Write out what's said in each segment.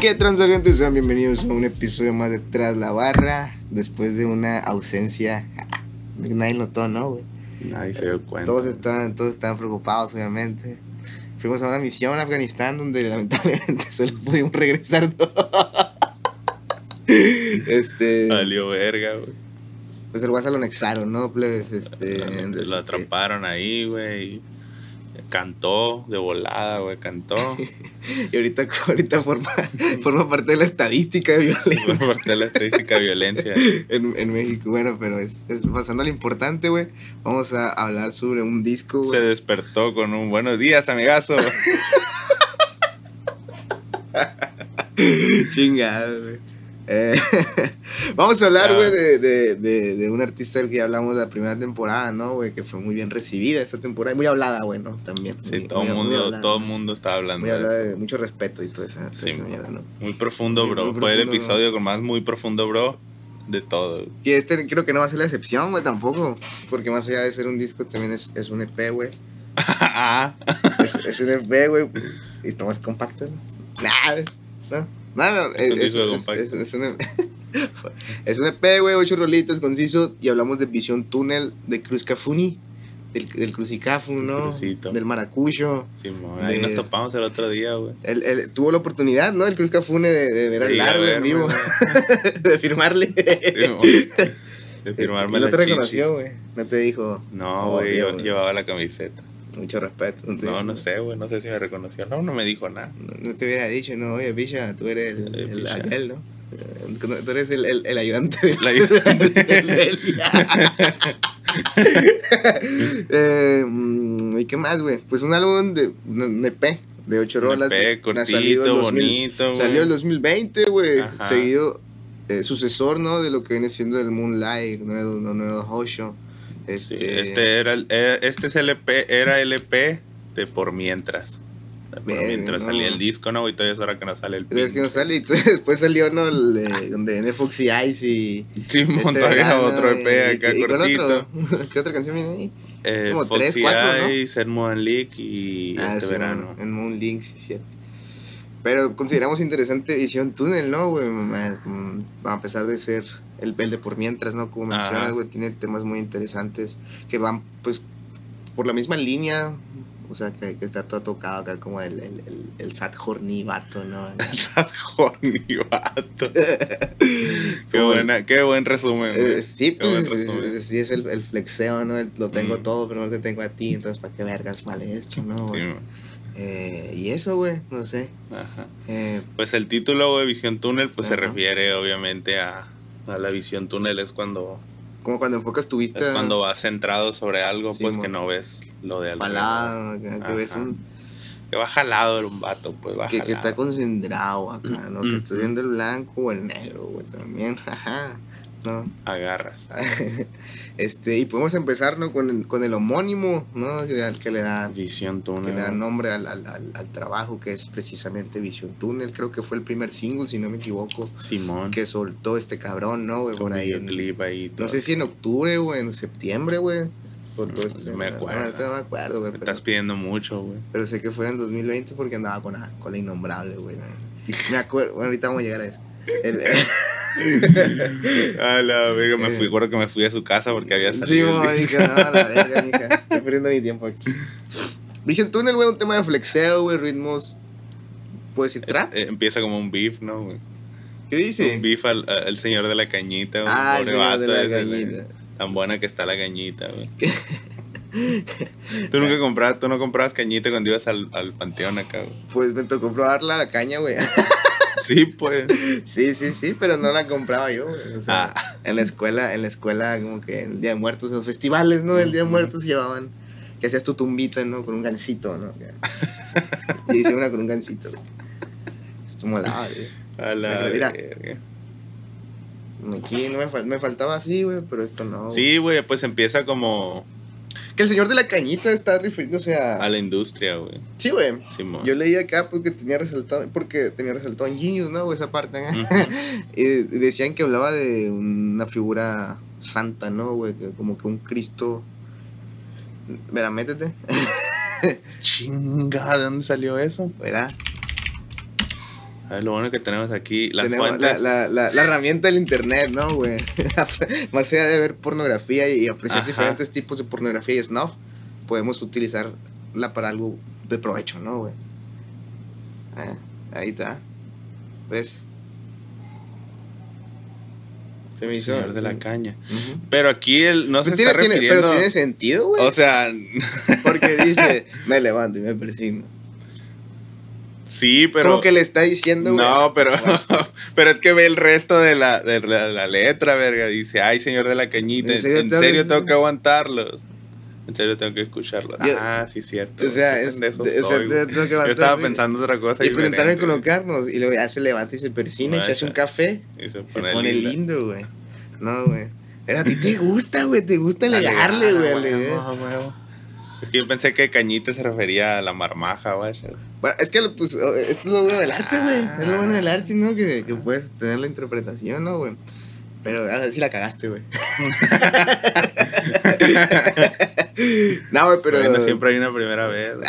¿Qué transa gente? Sean bienvenidos a un episodio más de Tras la Barra. Después de una ausencia. Nadie notó, ¿no, güey? Nadie se dio cuenta. Todos estaban, todos estaban preocupados, obviamente. Fuimos a una misión a Afganistán donde lamentablemente solo pudimos regresar dos. este. Valió verga, güey. Pues el WhatsApp lo anexaron, ¿no? Plebes, este. Lo entonces, atraparon ahí, güey. Cantó de volada, güey, cantó. Y ahorita, ahorita forma, forma parte de la estadística de violencia. Por parte de la estadística de violencia. en, en México. Bueno, pero es, es pasando a lo importante, güey. Vamos a hablar sobre un disco, Se güey. despertó con un buenos días, amigazo. Chingado, güey. Eh, vamos a hablar, güey, de, de, de, de un artista del que ya hablamos la primera temporada, ¿no, güey? Que fue muy bien recibida esta temporada. y Muy hablada, güey, ¿no? También. Sí, muy- todo el muy- muy mundo, todo mundo está hablando Muy de hablada eso. de mucho respeto y toda esa, toda Sí, esa mo. mierda, ¿no? Muy profundo, Muy- bro. muy Fue el episodio con más muy profundo, bro. De todo. Y este creo que no va a ser la excepción, güey, tampoco. Porque más allá de ser un disco, también es, es un EP, güey. Ah, Es, es un EP, güey. Y está más compacto, ¿no? Nah, no. No, no, Es un es, un EP. es un EP, güey, ocho rolitas, conciso. Y hablamos de Visión Túnel de Cruz Cafuni. Del, del Crucicafu, ¿no? Crucito. Del Maracucho. Ahí De- nos topamos el otro día, güey. Él, él tuvo la oportunidad, ¿no? El Cruz Cafune de, de ver al largo en vivo. de firmarle. Simón. De Este, firmarme y no las te reconoció, güey. No te dijo. No, Oh, güey, yo- llevaba la camiseta. Mucho respeto. No, no sé, güey, no sé si me reconoció. No, no me dijo nada. No, no te hubiera dicho, no, oye, picha, tú eres el, Eh, el aquel, ¿no? Eh, Tú eres el, el, el ayudante del ayudante. del. Eh, mm, ¿Y qué más, güey? Pues un álbum de un un EP de ocho rolas. EP, Ha salido en cortito, 2000 bonito, güey. Salió el 2020, güey. Seguido, eh, sucesor, ¿no? De lo que viene siendo el Moonlight, nuevo, nuevo Hosho. Sí, Este, Este era el, eh, este es el EP, era el EP de Por Mientras. Por mientras no. salía el disco, ¿no? Y todavía es hora que no sale el es que no sale, y después salió, ¿no? El, eh, donde viene Foxy Eyes y... Simón, este verano, otro y- EP acá y- y con cortito. otro- ¿Qué otra canción viene ahí? Eh, como Foxy tres, cuatro, ¿no? Eyes, Edmond Leak y Ah, este sí, verano. En Moon Link, sí, cierto. Pero consideramos interesante Visión Túnel, ¿no, güey? Mm, A pesar de ser el, el de por mientras, ¿no? Como mencionas, güey, tiene temas muy interesantes que van, pues, por la misma línea. O sea, que, que está todo tocado acá como el, el, el, el sad horny vato, ¿no? Estás horny, vato. qué, buena, qué buen resumen. Eh, sí, Qué pues, es, resumen. es- sí, es el, el flexeo, ¿no? El- lo tengo Mm. todo, pero no te tengo a ti, entonces, ¿para qué vergas vale esto, no? güey? Eh, y eso, güey, no sé. Ajá. Eh, Pues el título, güey, Visión Túnel, pues se refiere obviamente a, a la visión túnel. Es cuando, como cuando enfocas tu vista es cuando vas centrado sobre algo, Sí, pues que no ves lo de alrededor. palado, que, que ves un, Que va jalado el un vato, pues va que, que está concentrado acá, ¿no? Que estás Ujú. viendo el blanco o el negro, güey, también, ajá, ¿no? Agarras. Este, y podemos empezar, ¿no? Con el, con el homónimo, ¿no? Que, al que le da, Visión que túnel. le da nombre al, al, al, al trabajo, que es precisamente Vision Tunnel, creo que fue el primer single, si no me equivoco, Simón. que soltó este cabrón, ¿no? Güey, con por ahí en- ahí. no sé si en octubre o en septiembre, güey, soltó No, este. no me acuerdo. No, no me acuerdo, güey, Me pero- estás pidiendo mucho, güey. Pero sé que fue en 2020 porque andaba con con la innombrable, güey. Me acuerdo, bueno, ahorita vamos a llegar a eso. El- A la verga, me fui, recuerdo que me fui a su casa porque había sí, salido. el dije, no, la verga, mija. Estoy perdiendo mi tiempo aquí. Vision Tunnel, güey, un tema de flexeo, güey, ritmos. ¿Puedo decir Es- trap? eh, empieza como un beef, ¿no, güey? ¿Qué dice? Un beef al, al señor de la cañita, güey. Ah, el señor de vato la cañita. Tan buena que está la cañita, güey. tú nunca comprabas, tú no comprabas cañita cuando ibas al, al panteón acá, güey. Pues me tocó probar la caña, güey. Sí, pues. Sí, sí, sí, pero no la compraba yo. O sea, Ah. en la escuela, en la escuela, como que el Día de Muertos, los festivales, ¿no? El Día de. Muertos llevaban, que hacías tu tumbita, ¿no? Con un gancito, ¿no? Y hice una con un gancito, güey. Esto molaba, güey. A la. Aquí no me, fal- me faltaba así, güey, pero esto no. Sí, güey, pues empieza como Que el señor de la cañita está refiriéndose a. a la industria, güey. Sí, güey. Yo leí acá porque tenía resaltado, porque tenía resaltado en Genius, ¿no? Esa parte, ¿eh? Ujú. Y decían que hablaba de una figura santa, ¿no, güey? Como que un Cristo. Mira, métete. Chinga, ¿de dónde salió eso? ¿Verdad? A ver, lo bueno que tenemos aquí, las Tenemos fuentes. la, la, la, la herramienta del internet, ¿no, güey? Más allá de ver pornografía y apreciar Ajá. diferentes tipos de pornografía y snuff, podemos utilizarla para algo de provecho, ¿no, güey? Ah, ahí está. ¿Ves? Se me hizo. Señor de la caña. Pero aquí él no se tiene, está tiene- refiriendo. pero tiene sentido, güey. o sea, porque dice, me levanto y me persigno. Sí, pero. Como que le está diciendo, güey. No, pero, pero es que ve el resto de la, de la, la letra, verga. Dice, ay, señor de la cañita, ¿En en serio serio, tengo que- tengo que aguantarlos. En serio tengo que escucharlos. Yo- ah, sí, cierto. O sea, es, soy, tengo que Yo estaba pensando otra cosa. Y güey. colocarnos. Y luego ya se levanta y se persina y se hace un café. Y se Y se pone, pone lindo, güey. No, güey. Pero a ti te gusta, güey. Te gusta alegarle, güey. Es que yo pensé que cañita se refería a la marmaja, güey. Bueno, es que, pues, esto es lo bueno del arte, güey. Ah. Es lo bueno del arte, ¿no? Que, que puedes tener la interpretación, ¿no, güey? Pero ahora sí la cagaste, güey. no, güey, pero. Bueno, siempre hay una primera vez. güey.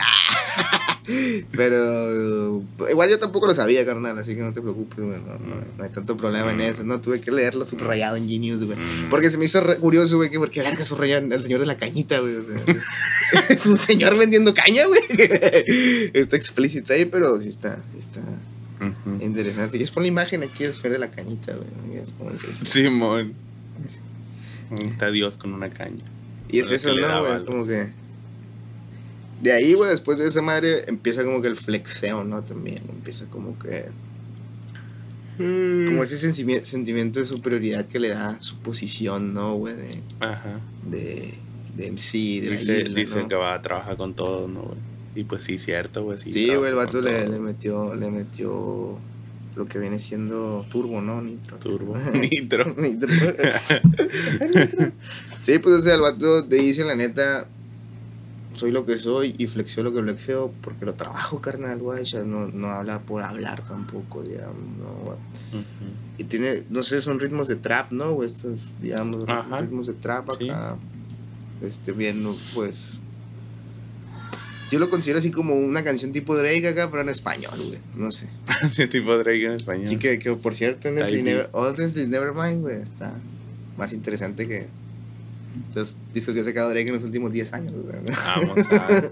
Pero igual yo tampoco lo sabía, carnal, así que no te preocupes, güey. No, no- no hay tanto problema en eso. No tuve que leerlo subrayado en Genius, güey. Mm. Porque se me hizo re- curioso, güey, que porque verga subraya el señor de la cañita, güey. O sea, es un señor vendiendo caña, güey. está explícito ahí, pero sí está, está interesante. Y es por la imagen aquí del señor de la cañita, güey. Es como que- Simón. Está Dios con una caña. Y es eso, ¿no, güey? Como que. De ahí, güey, después de esa madre, empieza como que el flexeo, ¿no? También. Empieza como que. Como ese sentimi- sentimiento de superioridad que le da su posición, ¿no, güey? De, Ajá. de, de MC, de la Dice, isla, dice ¿no? que va a trabajar con todo, ¿no, güey? Y pues sí, cierto, güey. Sí, Sí, güey, el vato le, le metió, le metió lo que viene siendo turbo, ¿no? Nitro. Turbo. Nitro. Nitro. Nitro. Sí, pues o sea, el vato te dice la neta, soy lo que soy y flexeo lo que flexeo porque lo trabajo, carnal, güey. ya No, no habla por hablar tampoco, digamos, ¿no? Ujú. Y tiene, no sé, son ritmos de trap, ¿no? güey? Estos, digamos, Ajá. ritmos de trap Sí. acá. Este, bien, pues. Yo lo considero así como una canción tipo Drake acá, pero en español, güey. No sé. Sí, tipo Drake en español. Sí, que, que por cierto, Type Never, Honestly Nevermind, güey, está más interesante que los discos que ha sacado Drake en los últimos 10 años. o sea, ¿no? Vamos a. Pero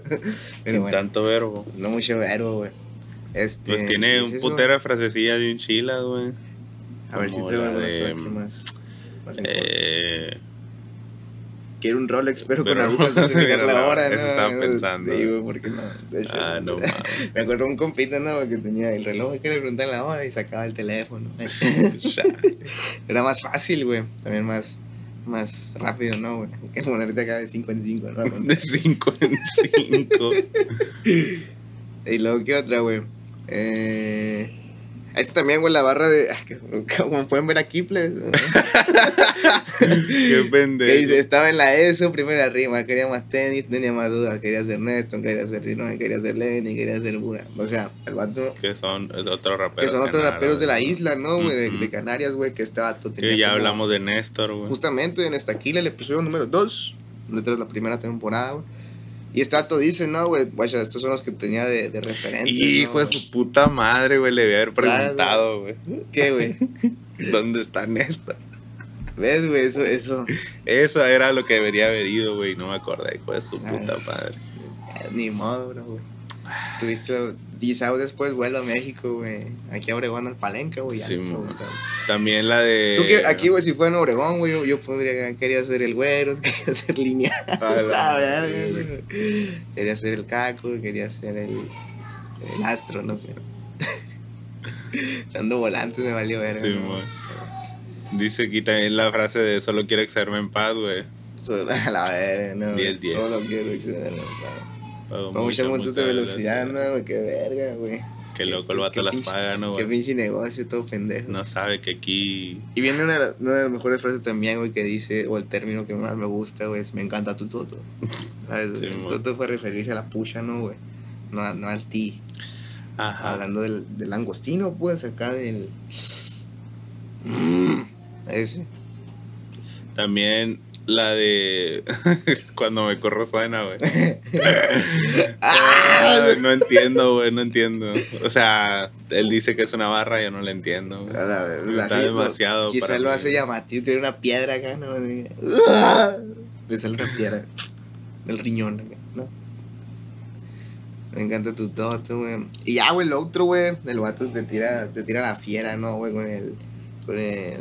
sin bueno, tanto verbo. no mucho verbo, güey. Este, Pues tiene ¿es un eso? putero de frasecillas bien chilas, güey. A ver si te a de, ¿qué más? Más Eh, Quiero un Rolex, pero, con pero- agujas de señalar la hora, ¿no? Eso estaba pensando. Sí, güey, ¿por qué no? De hecho, ah, no mames. Me acuerdo un compita, ¿no? Que tenía el reloj que le preguntaban la hora y sacaba el teléfono. Era más fácil, güey. También más, más rápido, ¿no, güey? Que ponerte acá de 5 en 5, ¿no? De 5 en 5. Y luego, ¿qué otra, güey? Eh... Este también, güey, la barra de... Como pueden ver aquí, plebes. Qué Que pendejo. dice, estaba en la ESO, primera rima, quería más tenis, tenía más dudas, quería ser Néstor, quería ser Sinone, quería ser Lenny, quería ser Bura. O sea, el vato, Que son es otro rapero. que son otros raperos de la isla, ¿no, güey? De, de Canarias, güey, que este vato tenía Que ya como- hablamos de Néstor, güey. Justamente en Estaquila, el episodio número 2, de la primera temporada, güey. Y este vato dice, no, güey, guacha, estos son los que tenía de, de referentes. Hijo ¿no? de su puta madre, güey. Le voy a haber preguntado, güey. ¿Qué, güey? ¿Dónde está Néstor? ¿Ves, güey? Eso, eso. Eso era lo que debería haber ido, güey. No me acordé, hijo de su Ay. puta madre. Ni modo, bro, güey. Tuviste, quizá después vuelo a México, güey. Aquí a Obregón al Palenque, güey. Sí. También la de. Tú que aquí, güey, si fuera en Obregón, güey, yo, yo podría, quería ser el güero, quería ser línea. A la. Quería ser el caco, quería ser el, el astro, no sé. Dando volantes me valió verga. Sí, ¿no? Dice aquí también la frase de solo quiero excederme en paz, güey. Solo- a la verga, no. 10, 10. Solo quiero excederme. Pago Con mucha mucha, multa mucha de velocidad, no, güey, qué verga, güey. Qué loco el Qué- vato qué las pinche- paga, ¿no, Qué güey? pinche negocio, todo pendejo. No sabe que aquí. Y viene una de, las, una de las mejores frases también, güey, que dice, o el término que más me gusta, güey, es me encanta tu toto. ¿Sabes? Sí, toto fue referirse a la pucha, ¿no, güey? No, no al ti. Ajá. Hablando del, del langostino, pues, acá del... Mm, ese. También La de cuando me corro suena, güey. Ah. no entiendo, güey, no entiendo. O sea, él dice que es una barra, yo no le entiendo. güey. La Está demasiado Quizá para lo mí. hace llamativo, tiene una piedra acá, ¿no? Le sale una piedra del riñón acá, ¿no? Me encanta tu toto, güey. Y ya, güey, el otro, güey, el vato te tira, te tira la fiera, ¿no, güey? Con el. Con el.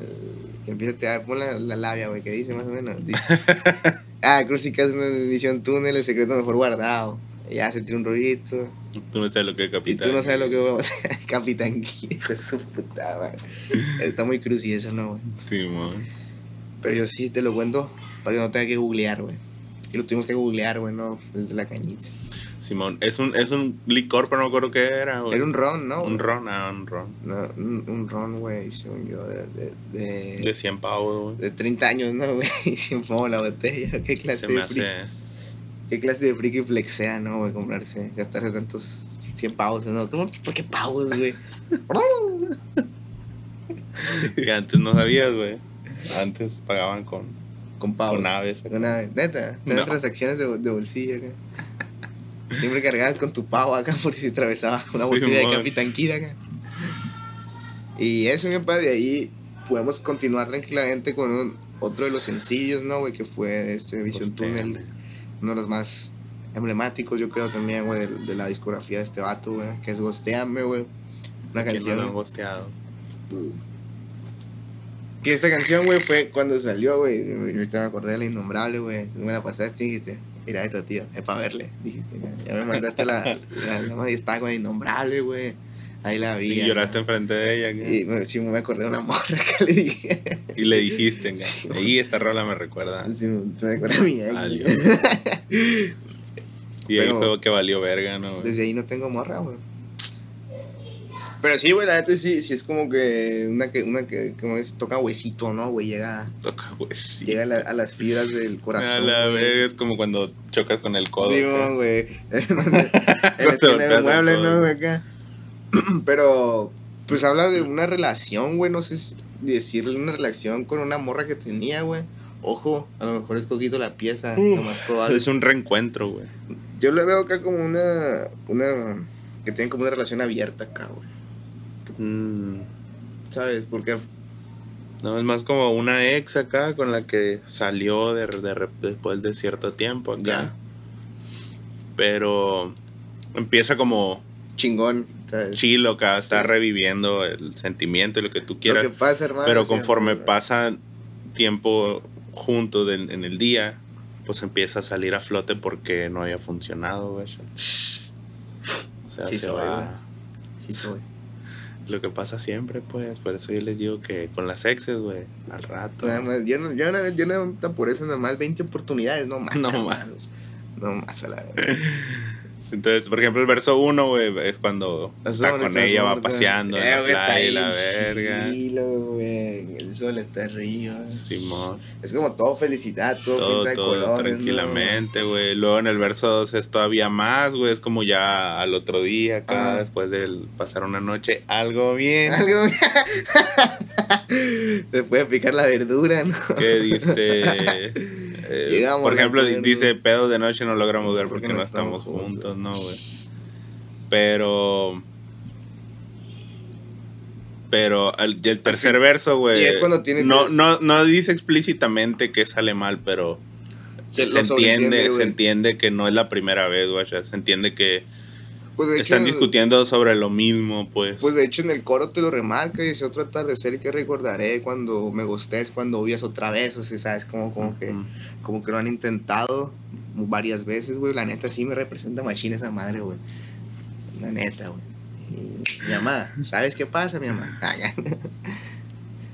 Que empieza a tirar, pon la, la labia, güey, que dice más o menos. Dice, ah, Crucicas es una misión túnel, el secreto mejor guardado. Y ya se tira un rollito. Tú no sabes lo que es Y capitán. tú no sabes lo que a Capitán hijo de su puta madre. Está muy cruci eso, ¿no, güey? Simón. Pero yo sí te lo cuento para que no tenga que googlear, güey. Y lo tuvimos que googlear, güey, no, desde la cañita. Simón. Es un, es un licor, pero no me acuerdo qué era, güey. Era un ron, ¿no? Un ron, ah, un ron. No, un, un ron, güey, según yo, de, de, de, De 100 pavos, güey. de 30 años, ¿no, güey? Y siempre pongo la botella. ¿Qué clase Se me de hace. friki? ¿Qué clase de friki flexea, no, güey? Comprarse, gastarse tantos 100 pavos, ¿no? ¿Cómo? ¿Por qué pavos, güey? Que antes no sabías, güey. Antes pagaban con, Con pavos. con aves. Neta, No. transacciones de, de bolsillo acá. Siempre cargabas con tu pavo acá por si atravesaba una Sí, botella de mon. Capitán Kid acá. Y eso, mi padre, de ahí podemos continuar tranquilamente con un- otro de los sencillos, ¿no, güey? Que fue este Vision Tunnel, uno de los más emblemáticos, yo creo también, güey, de, de la discografía de este vato, güey, que es Gosteame, güey. Una Que no canción. lo han gosteado. Que esta canción, güey, fue cuando salió, güey. Yo ahorita me acordé de la innombrable, güey. Me la pasaste y dijiste, mira esto, tío, es para verle. Dijiste, ya, ya me mandaste la. la, la, y estaba con innombrable, güey. Ahí la vi. Y lloraste ¿no? enfrente de ella. ¿qué? Y me, sí, me acordé de una morra que le dije. Y le dijiste. Sí. y esta rola me recuerda. Sí, me acordé de mi ex. Y Pero- fue que valió verga, ¿no? Desde ahí no tengo morra, güey. Pero sí, güey, la neta sí, sí es como que una que, una que, como es, toca huesito, ¿no, güey? Llega, Toca, güey. sí. llega a, la- a las fibras del corazón. A la verga, es como cuando chocas con el codo. Sí, güey. en el mueble. ¿no, güey? Acá. Pero, pues habla de una relación, güey. No sé si decirle una relación con una morra que tenía, güey. Ojo, a lo mejor es coquito la pieza, lo más probable. Es un reencuentro, güey. Yo le veo acá como una. Una. Que tienen como una relación abierta acá, güey. Mm, ¿Sabes? Porque. No, es más como una ex acá con la que salió de, de rep- después de cierto tiempo acá. Pero empieza como Chingón, ¿sabes? chilo acá, está Sí. reviviendo el sentimiento y lo que tú Lo quieras. que pasa, hermano. pero conforme pasa tiempo juntos en, en el día, pues empieza a salir a flote porque no había funcionado, güey. O sea, Sí se soy, va. güey. Sí, soy. Lo que pasa siempre, pues. Por eso yo les digo que con las exes, güey, al rato. Nada más, yo no, yo no, yo no, por eso nada más 20 oportunidades, no más. No más. No más a la vez. Entonces, por ejemplo, el verso 1, güey, es cuando está con ella, va paseando en Eh, la güey, está playa y la verga. chilo, güey. El sol está arriba. Simón. Es como todo felicidad, todo, Todo, pinta de todo colores. ¿no? tranquilamente, güey. Luego en el verso 2 es todavía más, güey. Es como ya al otro día, acá, Ajá. después de pasar una noche, algo bien. Algo. Después de picar la verdura, ¿no? que dice. eh, por ejemplo, dice pedos de noche no logramos ver porque, no estamos juntos, ¿no, güey? Pero. Pero el, el tercer verso, güey. Y es cuando tiene no, que- no, no dice explícitamente que sale mal, pero Se se, entiende, se entiende que no es la primera vez, güey. Se entiende que Pues de hecho, están discutiendo sobre lo mismo, pues. Pues de hecho en el coro te lo remarca y dice otro atardecer que recordaré cuando me gustes, cuando huyas otra vez, o sea, sabes, como, como que como que lo han intentado varias veces, güey. La neta sí me representa machina esa madre, güey. La neta, güey. Mi mamá, ¿sabes qué pasa, mi mamá? Ah.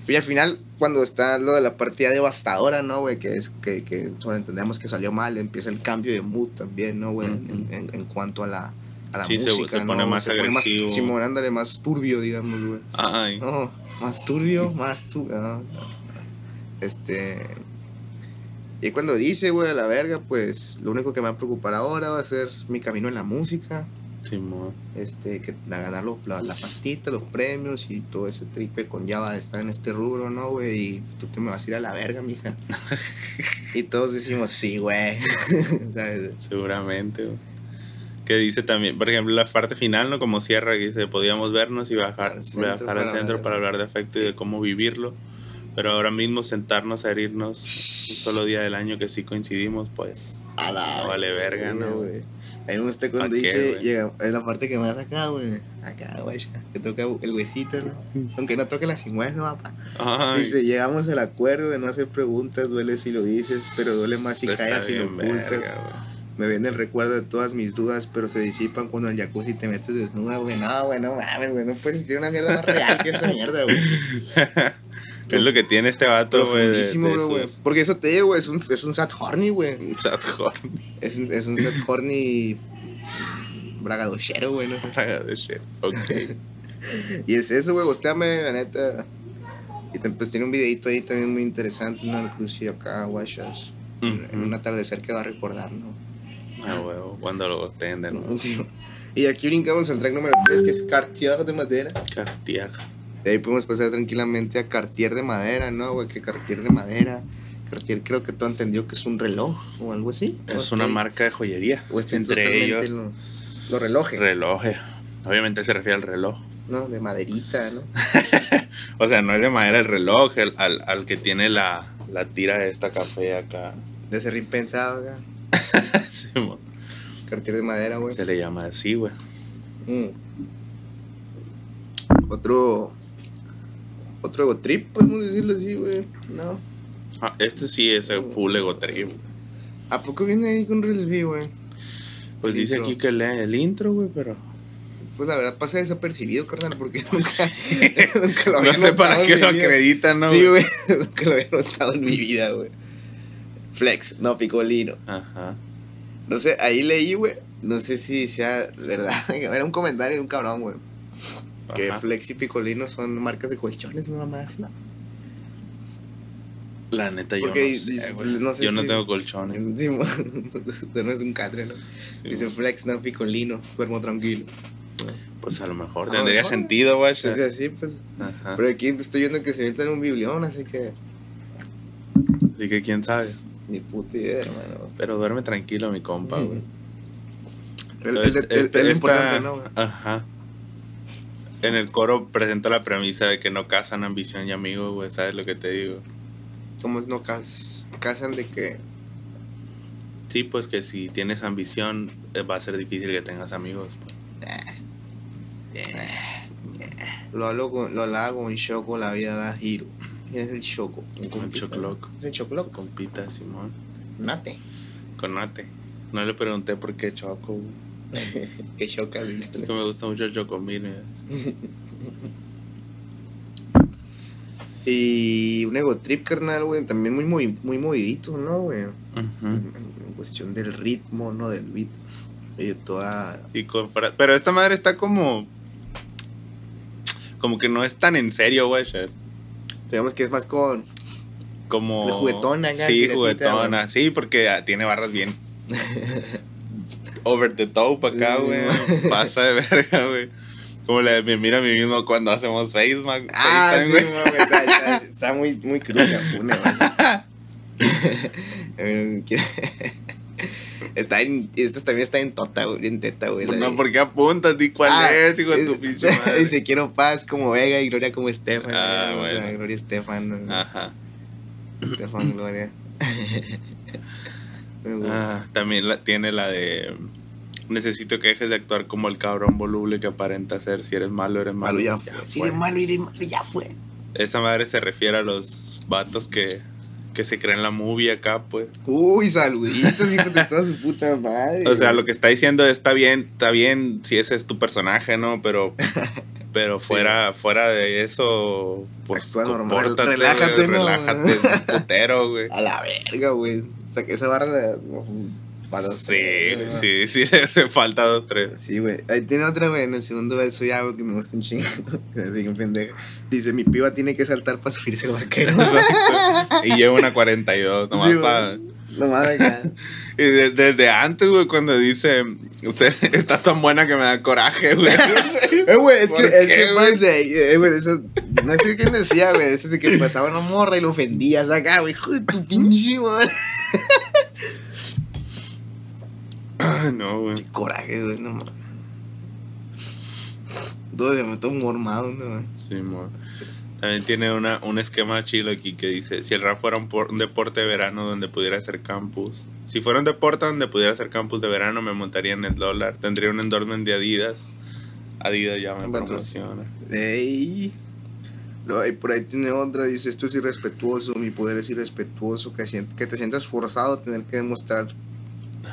Y al final, cuando está lo de la partida devastadora, ¿no, güey? Que es que, que entendemos que salió mal, empieza el cambio de mood también, ¿no, güey? En, en- en cuanto a la, a la Sí, se- música, se pone ¿no? más agresivo. Simón, ándale, más turbio, digamos, güey. Ay, No, más turbio, más turbio. no, Este. Y cuando dice, güey, a la verga, pues lo único que me va a preocupar ahora va a ser mi camino en la música. Simón. este, que a ganar lo- la, la pastita, los premios y todo ese tripe con ya va a estar en este rubro, ¿no, güey? Y tú te me vas a ir a la verga, mija. y todos decimos, sí, güey. Seguramente, güey. Que dice también, por ejemplo, la parte final, ¿no? Como cierra, que dice, podíamos vernos y bajar, Al centro bajar al para centro para hablar de afecto y de cómo vivirlo. Pero ahora mismo sentarnos a herirnos un solo día del año que sí coincidimos, pues A la No vale verga, ¿no? güey. A mí me gusta cuando ¿Pa' qué, dice, llega, es la parte que más acá, güey. Acá, güey, que toca el huesito, ¿no? Aunque no toque la sin hueso, papá. Dice, llegamos al acuerdo de no hacer preguntas, duele si lo dices, pero duele más si callas y lo ocultas. verga. Me viene el recuerdo de todas mis dudas, pero se disipan cuando el jacuzzi te metes desnuda, güey. No, güey, no mames, güey. No puedes escribir una mierda más real que esa mierda, güey. Es lo que tiene este vato, güey. güey. Porque eso te digo, güey, es un, es un sad horny, güey. Sad horny. Es un, es un sad horny bragadochero, güey, no sé. Shit. Ok. Y es eso, güey, bosteame, la neta. Y te- pues tiene un videito ahí también muy interesante, ¿no? Inclusive acá, guachas. En un atardecer que va a recordar, ¿no? Ah, huevo. Cuando lo gosten de nuevo. Sí. Y aquí brincamos al track número 3, que es Cartier de madera. Cartier. De ahí podemos pasar tranquilamente a Cartier de madera, ¿no, güey? Que Cartier de madera. Cartier creo que tú entendió que es un reloj o algo así. Es ¿O una marca de joyería. O está Entre ellos, lo- los relojes, relojes. Obviamente se refiere al reloj. ¿no? De maderita, ¿no? O sea, no es de madera el reloj, el- al, al que tiene la, la tira de esta café acá. De ser pensado, acá. Sí, mo- Cartier de madera, güey. se le llama así, güey. Mm. Otro. Otro ego trip, podemos decirlo así, güey. No. Ah, este sí es el full ego trip. ¿A poco viene ahí con Reels güey? Pues El dice intro. aquí que lee el intro, güey, pero. Pues la verdad pasa desapercibido, carnal, porque nunca, nunca lo No había sé para notado qué lo acreditan, ¿no? Sí, güey, nunca lo había notado en mi vida, güey. Flex, no picolino. Ajá. No sé, ahí leí, güey. No sé si sea verdad. Era un comentario de un cabrón, güey. Que. Flex y Picolino son marcas de colchones, no más. ¿no? La neta, yo Porque no sé, dice- güey. no sé Yo no tengo colchones. Sí, no es un catre, ¿no? Sí, Dice güey. Flex, no Picolino, duermo tranquilo. Pues a lo mejor A tendría mejor. sentido, güey. Entonces así, pues. Ajá. Pero aquí estoy viendo que se en un biblión, así que. Así que quién sabe. Ni puta idea, hermano. Pero duerme tranquilo, mi compa, güey. El, el, este- el esta- importante, ¿no? güey? Ajá. En el coro presenta la premisa de que no casan ambición y amigos, güey. ¿Sabes lo que te digo? ¿Cómo es no cas casan de que. Sí, pues que si tienes ambición, eh, va a ser difícil que tengas amigos. pues. Lo hablo con, lo hago con Choco, la vida da giro. ¿Quién es el Choco? Un. ¿no? ¿Es el Chocloco? Compita, Simón. Nate. Con Nate. No le pregunté por qué choco. Que choca. Es que me gusta mucho el chocomil. eh. Y un ego trip, carnal, güey. También muy, movi- muy movidito, ¿no, güey? En, en cuestión del ritmo, ¿no? Del beat. Y de toda. Y con Pero esta madre está como. Como que no es tan en serio, güey. es Digamos que es más con. Como. De juguetona, acá, Sí, piratita, juguetona. Sí, porque ah, tiene barras bien. Over the top acá, Sí, güey. Pasa de verga, güey. Como la de me mira a mí mismo cuando hacemos Facebook. Ah, sí, FaceTime, güey. güey, está, está, está muy, muy cruda, güey. Está en, esta también está en tota, güey, en teta, güey. No, de- ¿por qué apuntas? Di cuál Ah, es, hijo de tu pinche madre. Dice, quiero paz como Vega y Gloria como Estefan. Ah, güey, o sea, bueno. Gloria Estefan. ¿no? Ajá. Estefan, Gloria. Pero, güey, Ah, también la, tiene la de. Necesito que dejes de actuar como el cabrón voluble que aparenta ser. Si eres malo, eres malo. malo ya fue. Si eres malo, eres malo, ya fue. Esta madre se refiere a los vatos que, que se creen la movie acá, pues. Uy, saluditos, hijos de toda su puta madre. O sea, lo que está diciendo está bien, está bien si ese es tu personaje, ¿no? Pero, pero Sí. fuera, fuera de eso, pues Actúa normal, güey, relájate, ¿no? relájate, un putero, güey. A la verga, güey. O sea, que esa barra la. Para los Sí, tres, ¿no? sí, sí, le hace falta dos, tres. Sí, güey. Ahí tiene otra, güey. En el segundo verso ya, güey, que me gusta un chingo. Así que pendejo. Dice: Mi piba tiene que saltar para subirse el vaquero. Y lleva una 42, nomás Sí, para. No mames, acá. Y de- desde antes, güey, cuando dice, sea, está tan buena que me da coraje, güey. Eh, güey, es que, ¿Por es que güey? pues, eh, güey, eso, no sé quién decía, güey, eso de que pasaba una morra y lo ofendías acá, güey, hijo de tu pinche madre. No, güey. Qué coraje, güey, no mames. Todo se me está mormado, no mames. Sí, mo. También tiene una, un esquema chido aquí que dice, si el rap fuera un, por- un deporte de verano donde pudiera ser campus, si fuera un deporte donde pudiera ser campus de verano, me montaría en el dólar, tendría un endorsement de Adidas, Adidas ya me promociona. Ey. No, y por ahí tiene otra, dice, esto es irrespetuoso, mi poder es irrespetuoso, que, que te sientas forzado a tener que demostrar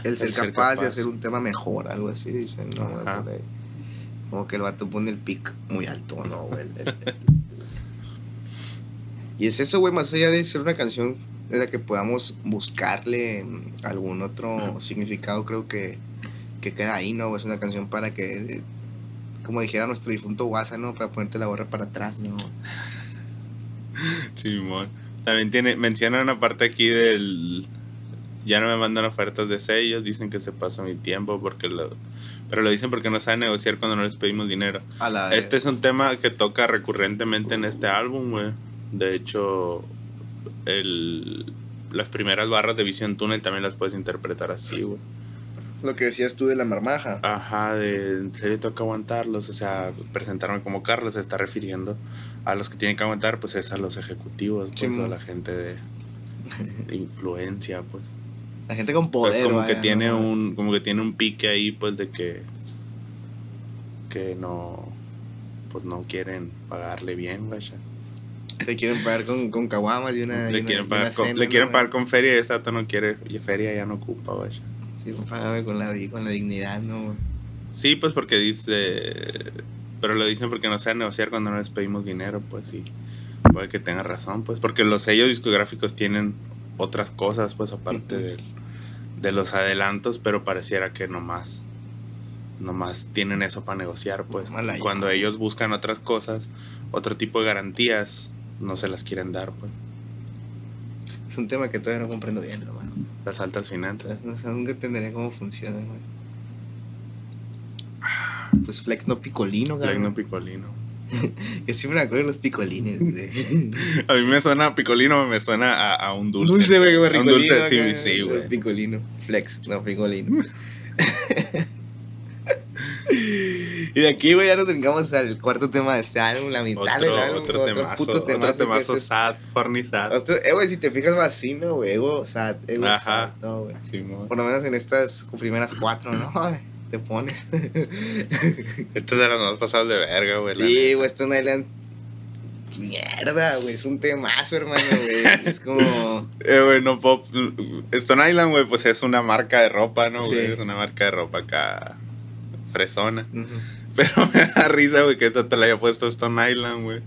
el ser, El ser capaz, de hacer un tema mejor, algo así, dicen, no, güey, Ajá. Como que el vato pone el pic muy alto, ¿no, güey? Y es eso, güey, más allá de ser una canción de la que podamos buscarle mm, algún otro significado, creo que, que queda ahí, ¿no? Es una canción para que, eh, como dijera nuestro difunto Guasa, ¿no? Para ponerte la gorra para atrás, ¿no? Simón. También tiene, menciona una parte aquí del. Ya no me mandan ofertas de sellos, dicen que se pasa mi tiempo porque lo. Pero lo dicen porque no saben negociar cuando no les pedimos dinero. A la Este es un tema que toca recurrentemente en este álbum, güey. De hecho, el, las primeras barras de Visión Túnel también las puedes interpretar así, güey. Lo que decías tú de la marmaja. Ajá, de en serio toca aguantarlos, o sea, presentarme como Carlos se está refiriendo a los que tienen que aguantar, pues es a los ejecutivos, pues, Simón. a la gente de, de influencia, pues. La gente con Pues poder. como vaya, que tiene ¿no? un, como que tiene un pique ahí, pues de que, que no, pues no quieren pagarle bien, güey. ya. Te quieren pagar con, con caguamas y una. y Le una- quieren y pagar una con, cena, le ¿no, quieren pagar con feria y ese dato no quiere, y feria ya no ocupa, güey. ya. Sí, págame con la, con la dignidad, ¿no? Sí, pues porque dice. Pero lo dicen porque no saben negociar cuando no les pedimos dinero, pues sí. Puede que tenga razón, pues. Porque los sellos discográficos tienen otras cosas, pues aparte del- de los adelantos, pero pareciera que nomás. Nomás tienen eso para negociar, pues. Mala idea. Cuando ellos buscan otras cosas, otro tipo de garantías, no se las quieren dar, pues. Es un tema que todavía no comprendo bien, hermano. Las altas finanzas. No sé, nunca entendería cómo funciona, güey. Pues Flex no picolino, güey. Legno picolino. Yo siempre me acuerdo de los picolines, güey. A mí me suena, picolino me suena a, a un dulce. Dulce, güey, A un picolino. dulce, sí, acá, sí, güey. Picolino. Flex, no picolino. y de aquí, güey, ya nos brincamos al cuarto tema de este álbum, la mitad del Otro, álbum. otro temazo, otro temazo que temazo es- sad, horny sad. Otro, eh, güey, si te fijas, va así, ¿no, güey? Ego, sad, ego, Ajá. sad, no, güey. Por lo menos en estas primeras cuatro, ¿no? Te pones. Este es de las más pasadas de verga, güey. sí, güey, Stone Island. Mierda, güey, es un temazo, hermano, güey. Es como. Eh, güey, no pop. Stone Island, güey, pues es una marca de ropa, ¿no, güey? Sí. Es una marca de ropa acá fresona. Pero me da risa, güey, que esto te la haya puesto Stone Island, güey.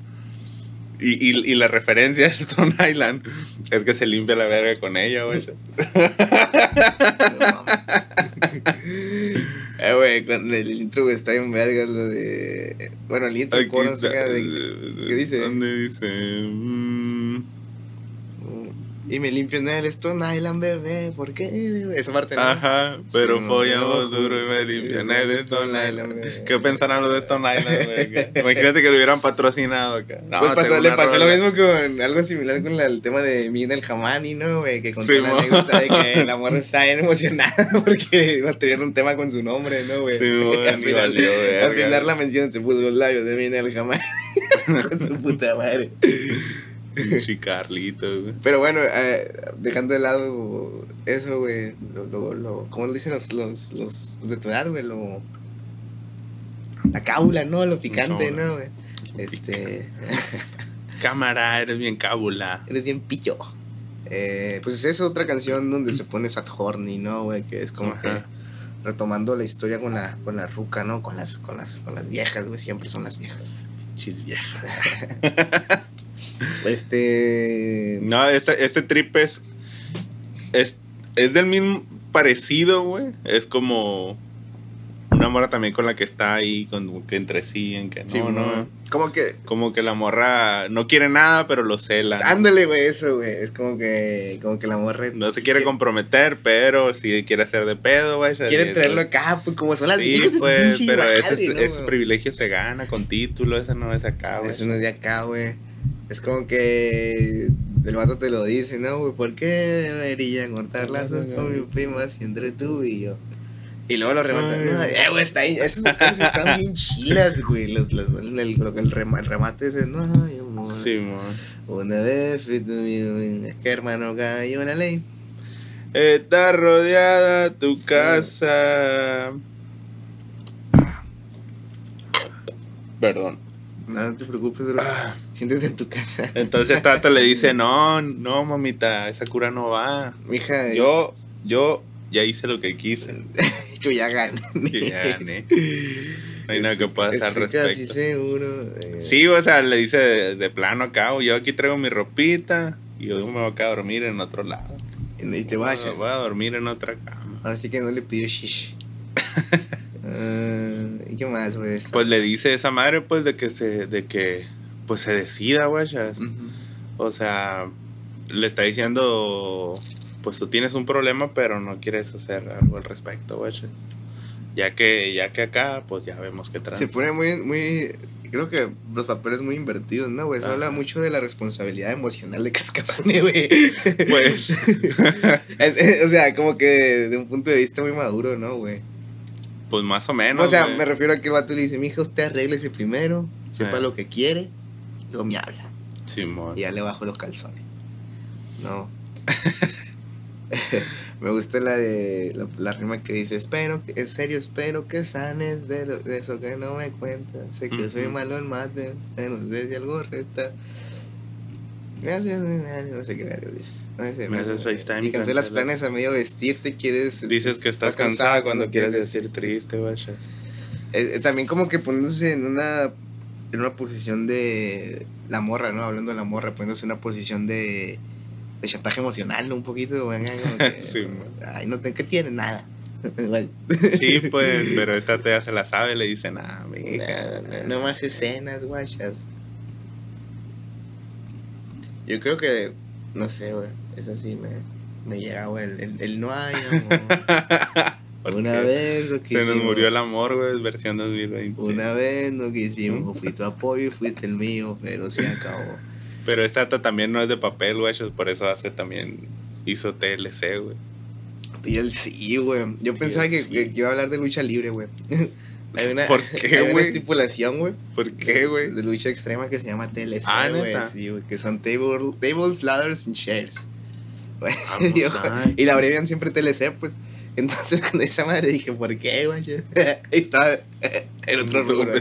Y, y, y la referencia de Stone Island es que se limpia la verga con ella, güey. Eh, güey, cuando el intro, está bien verga lo de. Bueno, el intro, Aquí no sé qué, de- eh, ¿qué dice? ¿Dónde dice? Mm, Y me limpio en el Stone Island, bebé. ¿Por qué? Esa parte, ¿no? Ajá, pero Sí, follamos no, duro y me limpian el Stone Island. güey. ¿Qué pensarán los de Stone Island, güey? Que- Imagínate que lo hubieran patrocinado acá. No, pues pasó, le pasó lo mismo con algo similar con la- el tema de Mina el Jamani, ¿no, güey? Que contó Sí, la anécdota de que la morra estaba bien emocionada porque iba a tener un tema con su nombre, ¿no, güey? Sí, mo, al, final, valió al final la mención se puso los labios de Mina el Jamani. con su puta madre. Pinche Carlito, güey. Pero bueno, eh, dejando de lado eso, güey, lo, lo, lo, ¿cómo le dicen los, los, los, los de tu edad, güey? Lo, la cábula, ¿no? Lo picante. ¿no, güey? Este, Cámara, eres bien cábula. eres bien pillo. Eh, pues es eso, otra canción donde se pone Sad Horny, ¿no, güey? Que es como que retomando la historia con la, con la ruca, ¿no? Con las, con las, con las viejas, güey, siempre son las viejas. Chis vieja. Este... No, este, este trip es, es. Es del mismo parecido, güey. Es como. Una morra también con la que está ahí, con que entre sí, en que no, Sí, no. Como que. Como que la morra no quiere nada, pero lo cela. Ándale, güey, eso, güey. Es como que. Como que la morra. No se quiere comprometer, pero si quiere hacer de pedo, güey. Quiere eso- traerlo acá, pues como son las Sí, hijas pues, pero madre, ese, es- ¿no, ese privilegio se gana con título, ese no es acá, güey. Eso no es de acá, güey. Es como que el vato te lo dice, ¿no, güey? ¿Por qué debería cortar lazos con mi prima si entre tú y yo? Y luego lo remata. Ay. No, eh, güey, está ahí. Esas mujeres están bien chilas, güey. Los, los, el, el, el rema- el remate ese, no, ay, amor. Sí, mon. Una vez fui tu es que hermano cayó la ley. Está rodeada tu casa. Perdón. No, no te preocupes, bro. Siéntete en tu casa. Entonces Tato le dice, no, no, mamita, esa cura no va. Mija, Yo, yo ya hice lo que quise. yo ya gané. Y ya gané. No hay nada que pueda hacer al Estoy casi respecto. seguro. Sí, o sea, le dice de, de plano acá, "Oh, yo aquí traigo mi ropita y yo me voy acá a dormir en otro lado. Y te vayas. Voy a dormir en otra cama. Ahora sí que no le pidió shish. Ah, ¿Y qué más, güey? Pues le dice esa madre, pues, de que se, de que, pues, se decida. Ujú. O sea, le está diciendo, pues, tú tienes un problema, pero no quieres hacer algo al respecto, güey. Ya que, ya que acá, pues, ya vemos que trans. Se pone muy, muy. Creo que los papeles muy invertidos, ¿no, güey? Ajá. habla mucho de la responsabilidad emocional de Cascabane, güey. Pues, o sea, como que de un punto de vista muy maduro, ¿no, güey? pues, más o menos. o sea, me refiero a que el vato le dice: Mija, usted arréglese primero, sepa lo que quiere, luego me habla. Y ya le bajo los calzones. No. Me gusta la de la, la rima que dice, espero, que, en serio, espero que sanes de, lo- de eso que no me cuentan. Sé que soy malo en mate, pero sé si algo resta. Gracias, mi nani", no sé qué verga dice. No sé, Me haces FaceTime Y cancelas cancela. planes a medio vestirte, quieres... Dices que estás cansada cuando quieres decir triste, güey. Eh, eh, también como que poniéndose en una en una posición de la morra, ¿no? Hablando de la morra, poniéndose en una posición de, de chantaje emocional, ¿no? Un poquito, como que, Sí. Ay, no tengo que tiene nada. Sí, pues, pero esta tía se la sabe, le dice, nah, mi hija. no, no más escenas, guachas. Yo creo que, no sé, güey. Es así, me, me llega, güey. El, el- el no hay amor. Una vez lo Se quisimos. nos murió el amor, güey, versión 2020. Una vez no quisimos. Fui tu apoyo y fuiste el mío, pero se acabó. Pero esta ta- también no es de papel, güey, por eso hace también, hizo TLC, güey. Y él sí, güey. Yo pensaba que, iba a hablar de lucha libre, güey. hay una, ¿Por qué, hay una estipulación, güey. ¿Por qué, güey? De lucha extrema que se llama TLC, Ah, güey. Sí, güey. Que son table, tables, ladders and chairs. Yo- ahí. y la abrevian siempre TLC, pues. Entonces, con esa madre dije, ¿por qué, güey? Ahí estaba el otro rubro.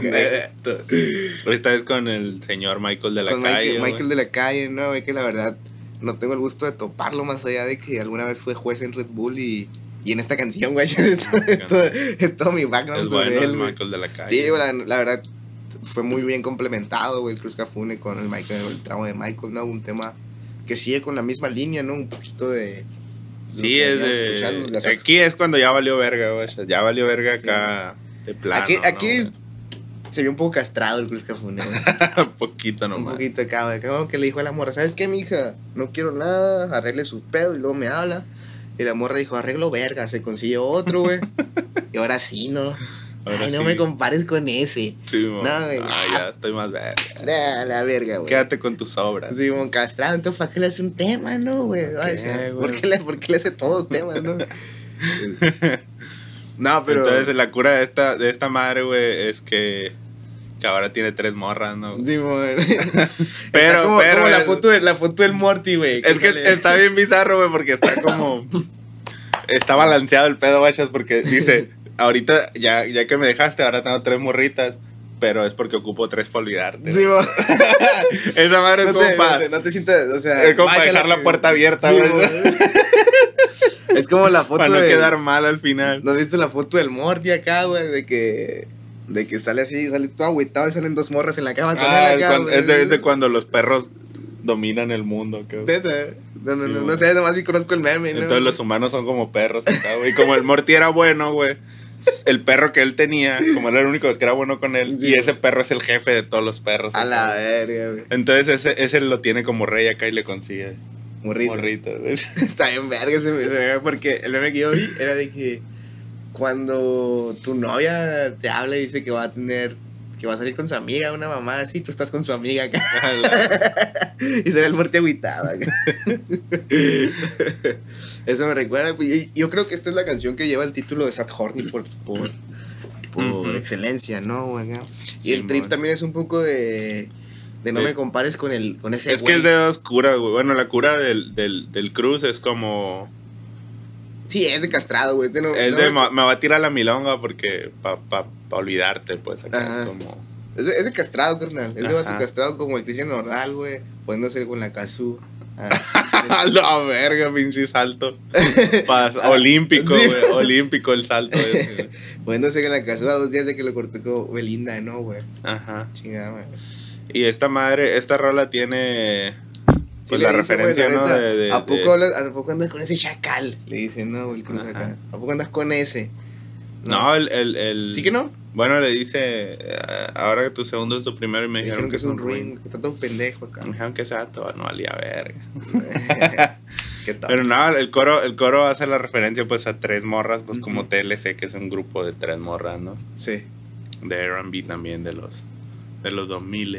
Esta vez con el señor Michael de la Con calle. Michael. Michael de la calle, ¿no? Güey, que la verdad no tengo el gusto de toparlo más allá de que alguna vez fue juez en Red Bull y, y en esta canción, güey. es, todo, es mi background Es sobre bueno el él, güey. Michael de la calle. Sí, güey, la, la verdad fue muy bien complementado, güey, el Cruz Cafune con el Michael, el tramo de Michael, ¿no? Un tema que sigue con la misma línea, ¿no? Un poquito de... Sí, es de... Aquí es cuando ya valió verga, güey. Ya valió verga Sí. acá de plano. aquí ¿no, aquí es- se vio un poco castrado el Cruz Cafune, güey. Un poquito Un nomás. poquito acá. Como que le dijo a la morra, ¿sabes qué, mija? No quiero nada, arregle sus pedos y luego me habla. Y la morra dijo, arreglo verga, se consigue otro, güey. y ahora sí, ¿no? Ahora Ay, no sí. me compares con ese. Sí. No, güey, Ah, ya. estoy más verga. Nah, la verga, güey. Quédate con tus obras. Sí, mon castrado, entonces ¿para qué le hace un tema, no, güey? Ay, qué, ¿Por, qué le, ¿Por qué le hace todos temas, no? no, pero... Entonces la cura de esta, de esta madre, güey, es que, que ahora tiene tres morras, ¿no? Sí, mon. Pero, como, pero como la, foto de, la foto del Morty, güey. Es que sale- está bien bizarro, güey, porque está como. Está balanceado el pedo, guachas, porque dice: Ahorita, ya, ya que me dejaste, ahora tengo tres morritas, pero es porque ocupo tres para olvidarte. Sí. Esa madre es como te, para. no te- no te sientas, o sea... Es como para dejar la puerta abierta, Sí, güey. Es como la foto Para no de- quedar mal al final. ¿No has visto la foto del Morty acá, güey? De que... De que sale así, sale todo agüitado y salen dos morras en la cama con Ah, acá, cuando- es de, es de cuando los perros dominan el mundo, cabrón. No, no, Sí, no, no sé, nomás vi conozco el meme, ¿no? Entonces los humanos son como perros acá, güey. Como el Morty era bueno, güey. El perro que él tenía, como era el único que era bueno con él, Sí. y ese perro es el jefe de todos los perros. A la verga, güey. Entonces ese, ese lo tiene como rey acá y le consigue Morrito. morrito. Está bien verga ese ese meme, porque el meme que yo vi era de que cuando tu novia te habla y dice que va a tener que va a salir con su amiga, una mamá así, tú estás con su amiga acá y se ve el muerte agüitado acá. Eso me recuerda, pues, yo creo que esta es la canción que lleva el título de Sad Horny por, por, por excelencia, ¿no? acá? Y el trip también es un poco de de no De- me compares con el con ese Es que es de dos curas, güey. Bueno, la cura del, del, del Cruz es como. Sí, es de castrado, güey. es de no- Es no de. me- va a tirar la milonga porque. Pa, pa, pa olvidarte, pues. Acá Ajá. es como. Es de, es de castrado, carnal. Es de vato castrado como el Cristian Nordal, güey. Poniéndose con la Kazoo. Ah, A la verga, pinche salto. Pas- olímpico, Sí. güey. Olímpico el salto ese. poniéndose con la Kazoo a dos días de que lo cortó con Belinda, ¿no, güey? Ajá. Chingada, güey. Y esta madre, esta rola tiene. Sí Pues la dice, güey, referencia, la ¿no? neta, De, de- ¿A poco, de- hablas- ¿A poco andas con ese chacal? Le dicen, ¿no? güey, El Cruz acá. ¿A poco andas con ese? No, el, el, el- ¿Sí que no? Bueno, le dice. eh, ahora que tu segundo es tu primero y me Me dijeron que es un ring. que está todo pendejo acá. Me dijeron que esa todo no valía verga. ¿Qué tal? Pero no, el coro, el coro hace la referencia pues a tres morras, pues como TLC, que es un grupo de tres morras, ¿no? Sí. De R&B también, de los, de los 2000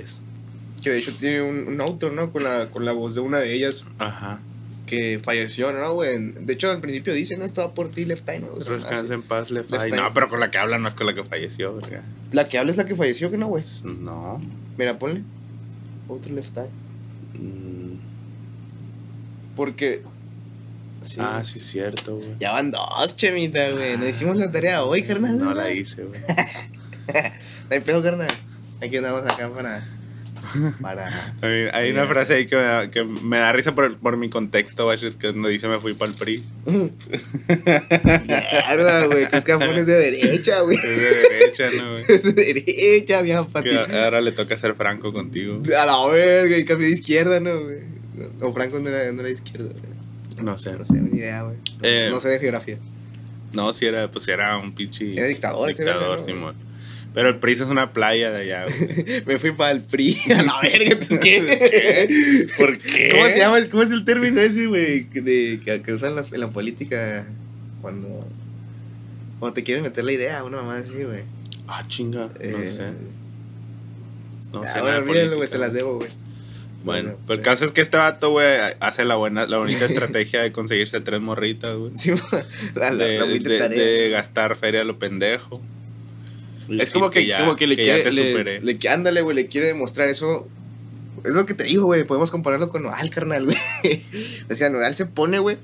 Que de hecho tiene un, un outro, ¿no? Con la, con la voz de una de ellas Ajá. que falleció, ¿no, güey? De hecho, al principio dice, ¿no? Estaba por ti, Left Time, ¿no? O sea, Descansa así. en paz, Left Left Eye. Eye. No, pero con la que habla no es con la que falleció, verga. La que habla es la que falleció, que no, güey. No. Mira, ponle. Otro Left Eye. Mm, Porque. Sí. Ah, sí, es cierto, güey. Ya van dos, chemita, güey. No hicimos la tarea hoy, carnal. No la hice, güey. Hay pedo, carnal. Aquí andamos acá para. Para. Hay, una frase ahí que me da, que me da risa por, por mi contexto, güey, es que no dice me fui para el PRI. Mierda, güey. Que es cafón es de derecha, güey. Es de derecha, ¿no, güey? Es de derecha, Que Pati. ahora le toca ser franco contigo. A la verga, y cambio de izquierda, ¿no, güey? No, Franco no era, no era de izquierda, güey. No sé. No sé, ni idea, güey. Eh, no sé de geografía. No, si era, pues era un pinche Era dictador dictador. Simón. Pero el PRI es una playa de allá, güey. Me fui para el PRI. A la verga, ¿tú qué? ¿Por qué? ¿Cómo se llama? ¿Cómo es el término ese, güey? que- De, que, que usan las- en la política cuando. Cuando te quieren meter la idea, una mamá así, güey. Ah, chinga, no Eh, sé. No ah, sé de olvídalo, güey, se las debo, güey. Bueno, Bueno, pero el caso es que este vato, güey, hace la buena, la bonita estrategia de conseguirse tres morritas, güey. Sí, la, la, De, la muy de de gastar feria a lo pendejo. Es como que, ya- como que le ya quiere. te le, le que- ándale, güey, le quiere demostrar eso. Es lo que te digo, güey. Podemos compararlo con Nodal, carnal, güey. O sea, Nodal se pone, güey.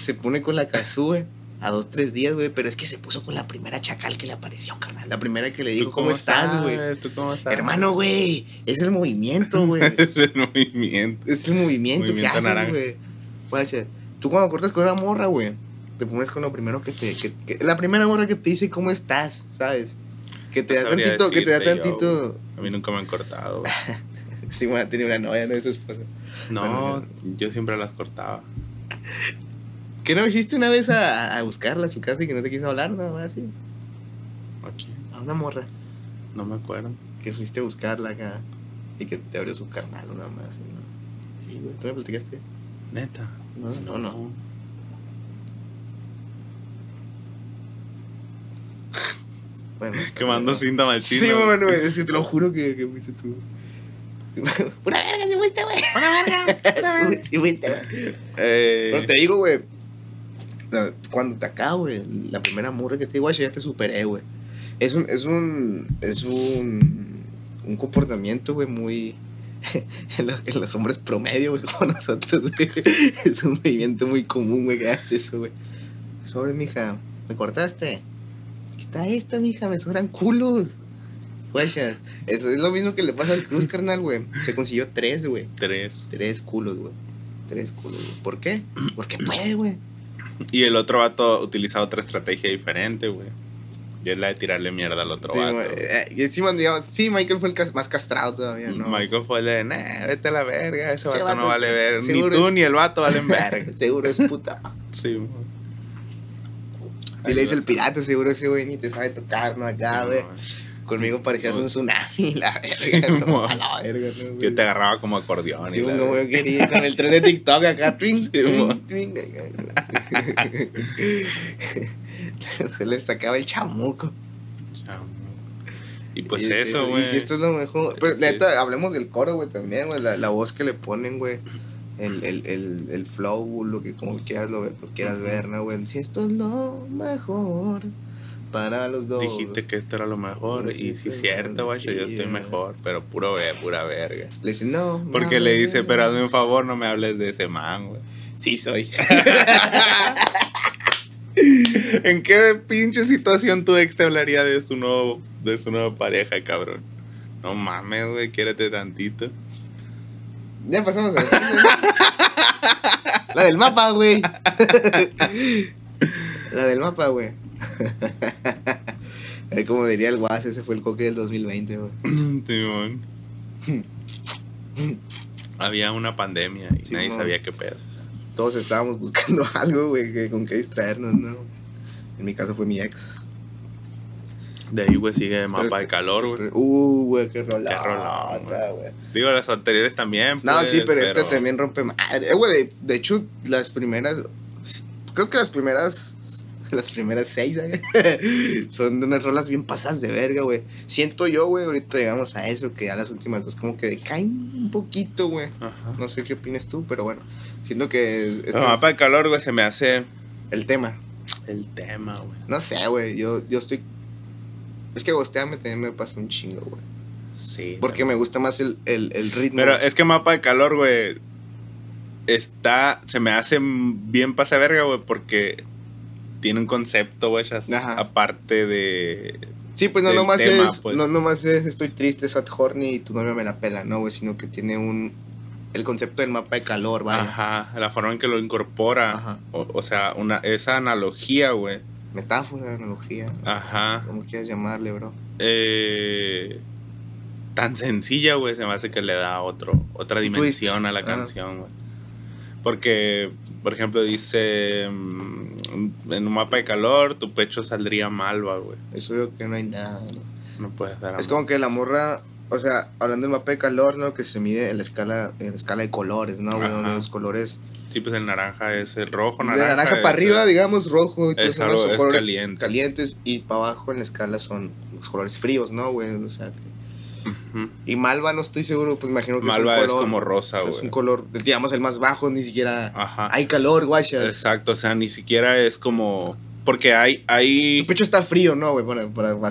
Se pone con la Kazoo, güey. A dos, tres días, güey. Pero es que se puso con la primera chacal que le apareció, carnal. La primera que le ¿Tú dijo, ¿cómo, estás, güey? ¿Tú cómo estás? Hermano, güey. Es el movimiento, güey. es el movimiento. es el movimiento, Movimiento que haces, güey. Puede ser. Tú cuando cortas con una morra, güey. Te pones con lo primero que te. que- que- la primera morra que te dice cómo estás, ¿sabes? Que te No da tantito, que te da yo, tantito. A mí nunca me han cortado. Sí, bueno, tiene una novia, no es su esposa. No, Bueno, yo siempre las cortaba. ¿Qué no dijiste una vez a, a buscarla a su casa y que no te quiso hablar? Nada más así. Aquí, A una morra. no me acuerdo. Que fuiste a buscarla acá. Y que te abrió su carnal, nada más. así, ¿no? Sí, güey. ¿Tú me platicaste? Neta. No, no, no. Bueno. Quemando no. cinta mal Sí, bueno, güey. Es que te lo juro que, que fuiste tú. Sí, Pura verga, sí fuiste, güey. Pura verga. Sí, sí fuiste, güey. Eh, Pero te digo, güey. Cuando te acabo, güey, la primera morra que te digo, güey, ya te superé, güey. Es un, es un, es un, un comportamiento, güey, muy, en, los, en los hombres promedio, güey, como nosotros, güey. Es un movimiento muy común, güey, que haces eso, güey. Sobres, mija, ¿me cortaste? Aquí está esta, mija, me sobran culos. Guacha, eso es lo mismo que le pasa al Cruz, carnal, güey. Se consiguió tres, güey. tres. Tres culos, güey. Tres culos, güey. ¿Por qué? Porque puede, güey. Y el otro vato utiliza otra estrategia diferente, güey. Y es la de tirarle mierda al otro Sí, vato. güey. Eh, y encima, digamos, sí, Michael fue el cas- más castrado todavía, ¿no? Michael fue el de, nah, vete a la verga, ese Ese vato, vato no vale ver. Ni tú es- ni el vato valen verga. Seguro es puta. Sí. Y le dice el pirata, seguro ese güey ni te sabe tocar, ¿no? Acá, güey. Conmigo parecías un tsunami, la verga. ¿no? A la verga, ¿no, güey? Que te agarraba como acordeón. Sí, y la como yo quería con el tren de TikTok acá, twing, twing. Se le sacaba el chamuco. Y pues Y eso, güey. Y si esto es lo mejor. Pero neta, hablemos del coro, güey, también, güey. La, la voz que le ponen, güey. El, el, el, el flow, lo que como quieras, lo, lo quieras ver, ¿no, güey? Si esto es lo mejor para los dos. Dijiste que esto era lo mejor. Sí, y sí, sí, es cierto, güey. sí, yo estoy mejor. Pero puro ve, pura verga. Le dice, no. Porque no, le dice, no". pero hazme un favor, no me hables de ese man, güey. Sí, soy. ¿En qué pinche situación tu ex te hablaría de su nuevo, de su nueva pareja, cabrón? No mames, güey, quiérete tantito. Ya pasamos a la. La del mapa, güey. La del mapa, güey. Como diría el guas, ese fue el coque del 2020, güey. Simón. Había una pandemia y nadie sabía qué pedo. Todos estábamos buscando algo, güey, que- con qué distraernos, ¿no? En mi caso fue mi ex. De ahí, güey, sigue mapa de este- calor, güey. Uh, güey, qué rolota, rolón, güey. güey. Digo, las anteriores también. No, pues, sí, pero, este también rompe madre. Eh, güey, de, de hecho, las primeras. Creo que las primeras. Las primeras seis, ¿eh? Son de unas rolas bien pasadas de verga, güey. Siento yo, güey, ahorita llegamos a eso, que ya las últimas dos como que decaen un poquito, güey. Ajá. No sé qué opinas tú, pero bueno. Siento que. este- El mapa de calor, güey, se me hace el tema. el tema, güey. No sé, güey. Yo, yo estoy. Es que Gosteame también me pasa un chingo, güey. Sí. Porque me gusta más el, el, el ritmo. Pero es que mapa de calor, güey, está, se me hace bien pasa verga, güey, porque tiene un concepto, güey, aparte de... Sí, pues no nomás tema, es, pues. no nomás es estoy triste, sad horny y tu novia me la pela, no, güey, sino que tiene un el concepto del mapa de calor, vaya. Ajá, la forma en que lo incorpora. Ajá. O, o sea, una, esa analogía, güey. Metáfora, analogía, Ajá. como quieras llamarle, bro. Eh, tan sencilla, güey, se me hace que le da otro, otra dimensión a la Ah. canción, güey. Porque, por ejemplo, dice, mm, en un mapa de calor, tu pecho saldría malva, güey. Eso creo que no hay nada, ¿no? No puedes dar Es amor. como que la morra, o sea, hablando del mapa de calor, ¿no? Que se mide en la escala, en la escala de colores, ¿no? Donde los colores Sí, pues el naranja es el rojo, de naranja. naranja es para arriba, el- digamos, rojo, y todo es es colores caliente. calientes y para abajo en la escala son los colores fríos, ¿no, güey? O sea, y malva no estoy seguro, pues imagino que Malva es es un color, como rosa, es güey. un color, digamos, el más bajo, ni siquiera Ajá. hay calor, guachas. Exacto, o sea, ni siquiera es como... Porque hay... hay Tu pecho está frío, ¿no, güey?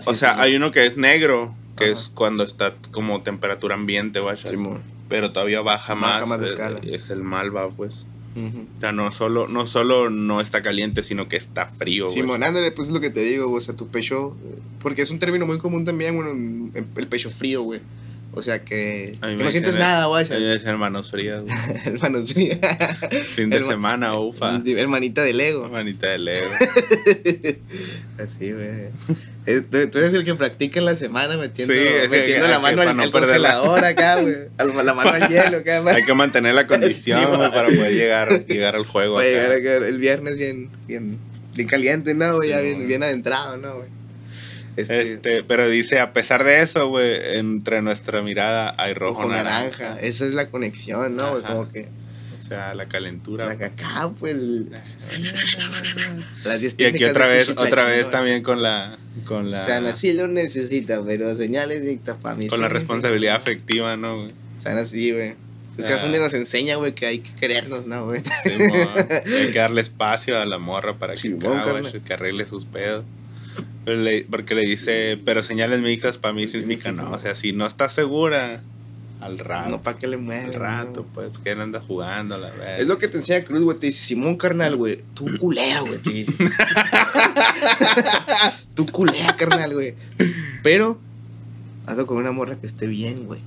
O sea, hay uno que es negro, que Ajá. es cuando está como temperatura ambiente, güey. Simón. pero todavía baja, Baja más. más de es- escala. Es el malva, pues. Ujú. O sea, no solo, no solo no está caliente, sino que está frío. Simón, ándale, pues es lo que te digo, güey, o sea, tu pecho, porque es un término muy común también, bueno, el el pecho frío, güey. O sea, que, que no sientes dicen- nada, güey. A mí me dicen manos frías. Hermanos fríos. Fin de Herma- semana, ufa. Hermanita de Lego. Manita de Lego. Así, güey. Tú, eres el que practica en la semana metiendo, Sí, metiendo que- la mano al, no congelador acá, güey. La mano al hielo acá. Hay que mantener la condición, Sí, para poder llegar, llegar al juego. Para llegar acá. acá el viernes bien, bien, bien caliente, ¿no? güey? ya Sí, bien, güey. bien adentrado, ¿no, güey? Este, Este, pero dice, a pesar de eso, güey, entre nuestra mirada hay rojo, rojo naranja. naranja. Eso es la conexión, ¿no? güey? Como que sea, la calentura. la cacá, pues. el- Las 10 Y aquí otra vez, otra vez también con la, con la, O sea, así lo necesita, pero señales, Víctor, para mí. con la responsabilidad afectiva, ¿no, güey? Sean así, güey. Es que Ah. al fondo nos enseña, güey, que hay que querernos, ¿no, güey? Hay que darle espacio a la morra para que, que arregle sus pedos. Pero le- porque le dice, pero señales mixtas para mí significa no. O sea, si no estás segura, al rato. No, para que le mueva. al rato, pues, que él anda jugando, la verdad. Es lo que te enseña Cruz, güey. Te dice, Simón, carnal, güey. Tú culea, güey. Te dice. Tú culea, carnal, güey. Pero, hazlo con una morra que esté bien, güey.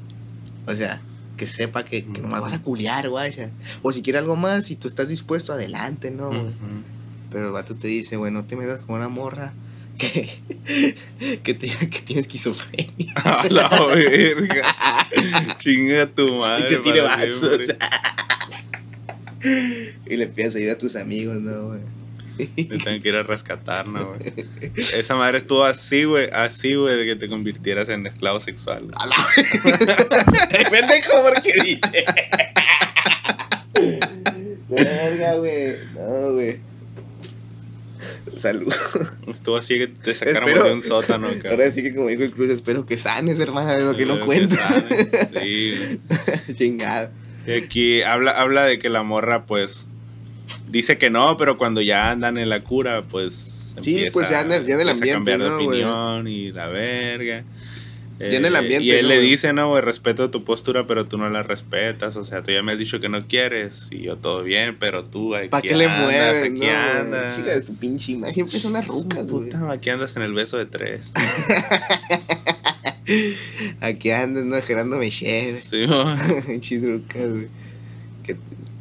O sea, que sepa que, que nomás vas a culear, güey. O, si quiere algo más, si tú estás dispuesto, adelante, ¿no, güey? Pero el vato te dice, güey, no te metas con una morra que, que, te, que tiene esquizofrenia. A la verga. Chinga tu madre. y que tire para vasos. y le pidas ayuda a tus amigos, ¿no, güey? Me tengo que ir a rescatar, ¿no, güey? Esa madre estuvo así, güey, así, güey, de que te convirtieras en esclavo sexual. A la pendejo porque dice. Verga, güey. No, güey. Salud. Estuvo así que te sacáramos Espero- de un sótano, cabrón. Ahora sí que como dijo el Cruz, espero que sanes, hermana, de lo que no cuenta. sane. Sí. Chingada. Y aquí habla, habla de que la morra, pues, dice que no, pero cuando ya andan en la cura, pues. Sí, pues, ya en el- ya en el empieza a ambiente, cambiar de opinión y la verga. Ya en el Eh, ambiente, Y él ¿no, le dice, no, güey, respeto tu postura, pero tú no la respetas. O sea, tú ya me has dicho que no quieres y yo todo bien, pero tú aquí ¿Para qué le mueves? Aquí no, andas. Chica de su pinche madre. Siempre son las rucas, güey. Puta, aquí andas en el beso de tres. Aquí andas, ¿no? Gerándome share. Sí, güey. Pinches rucas, güey.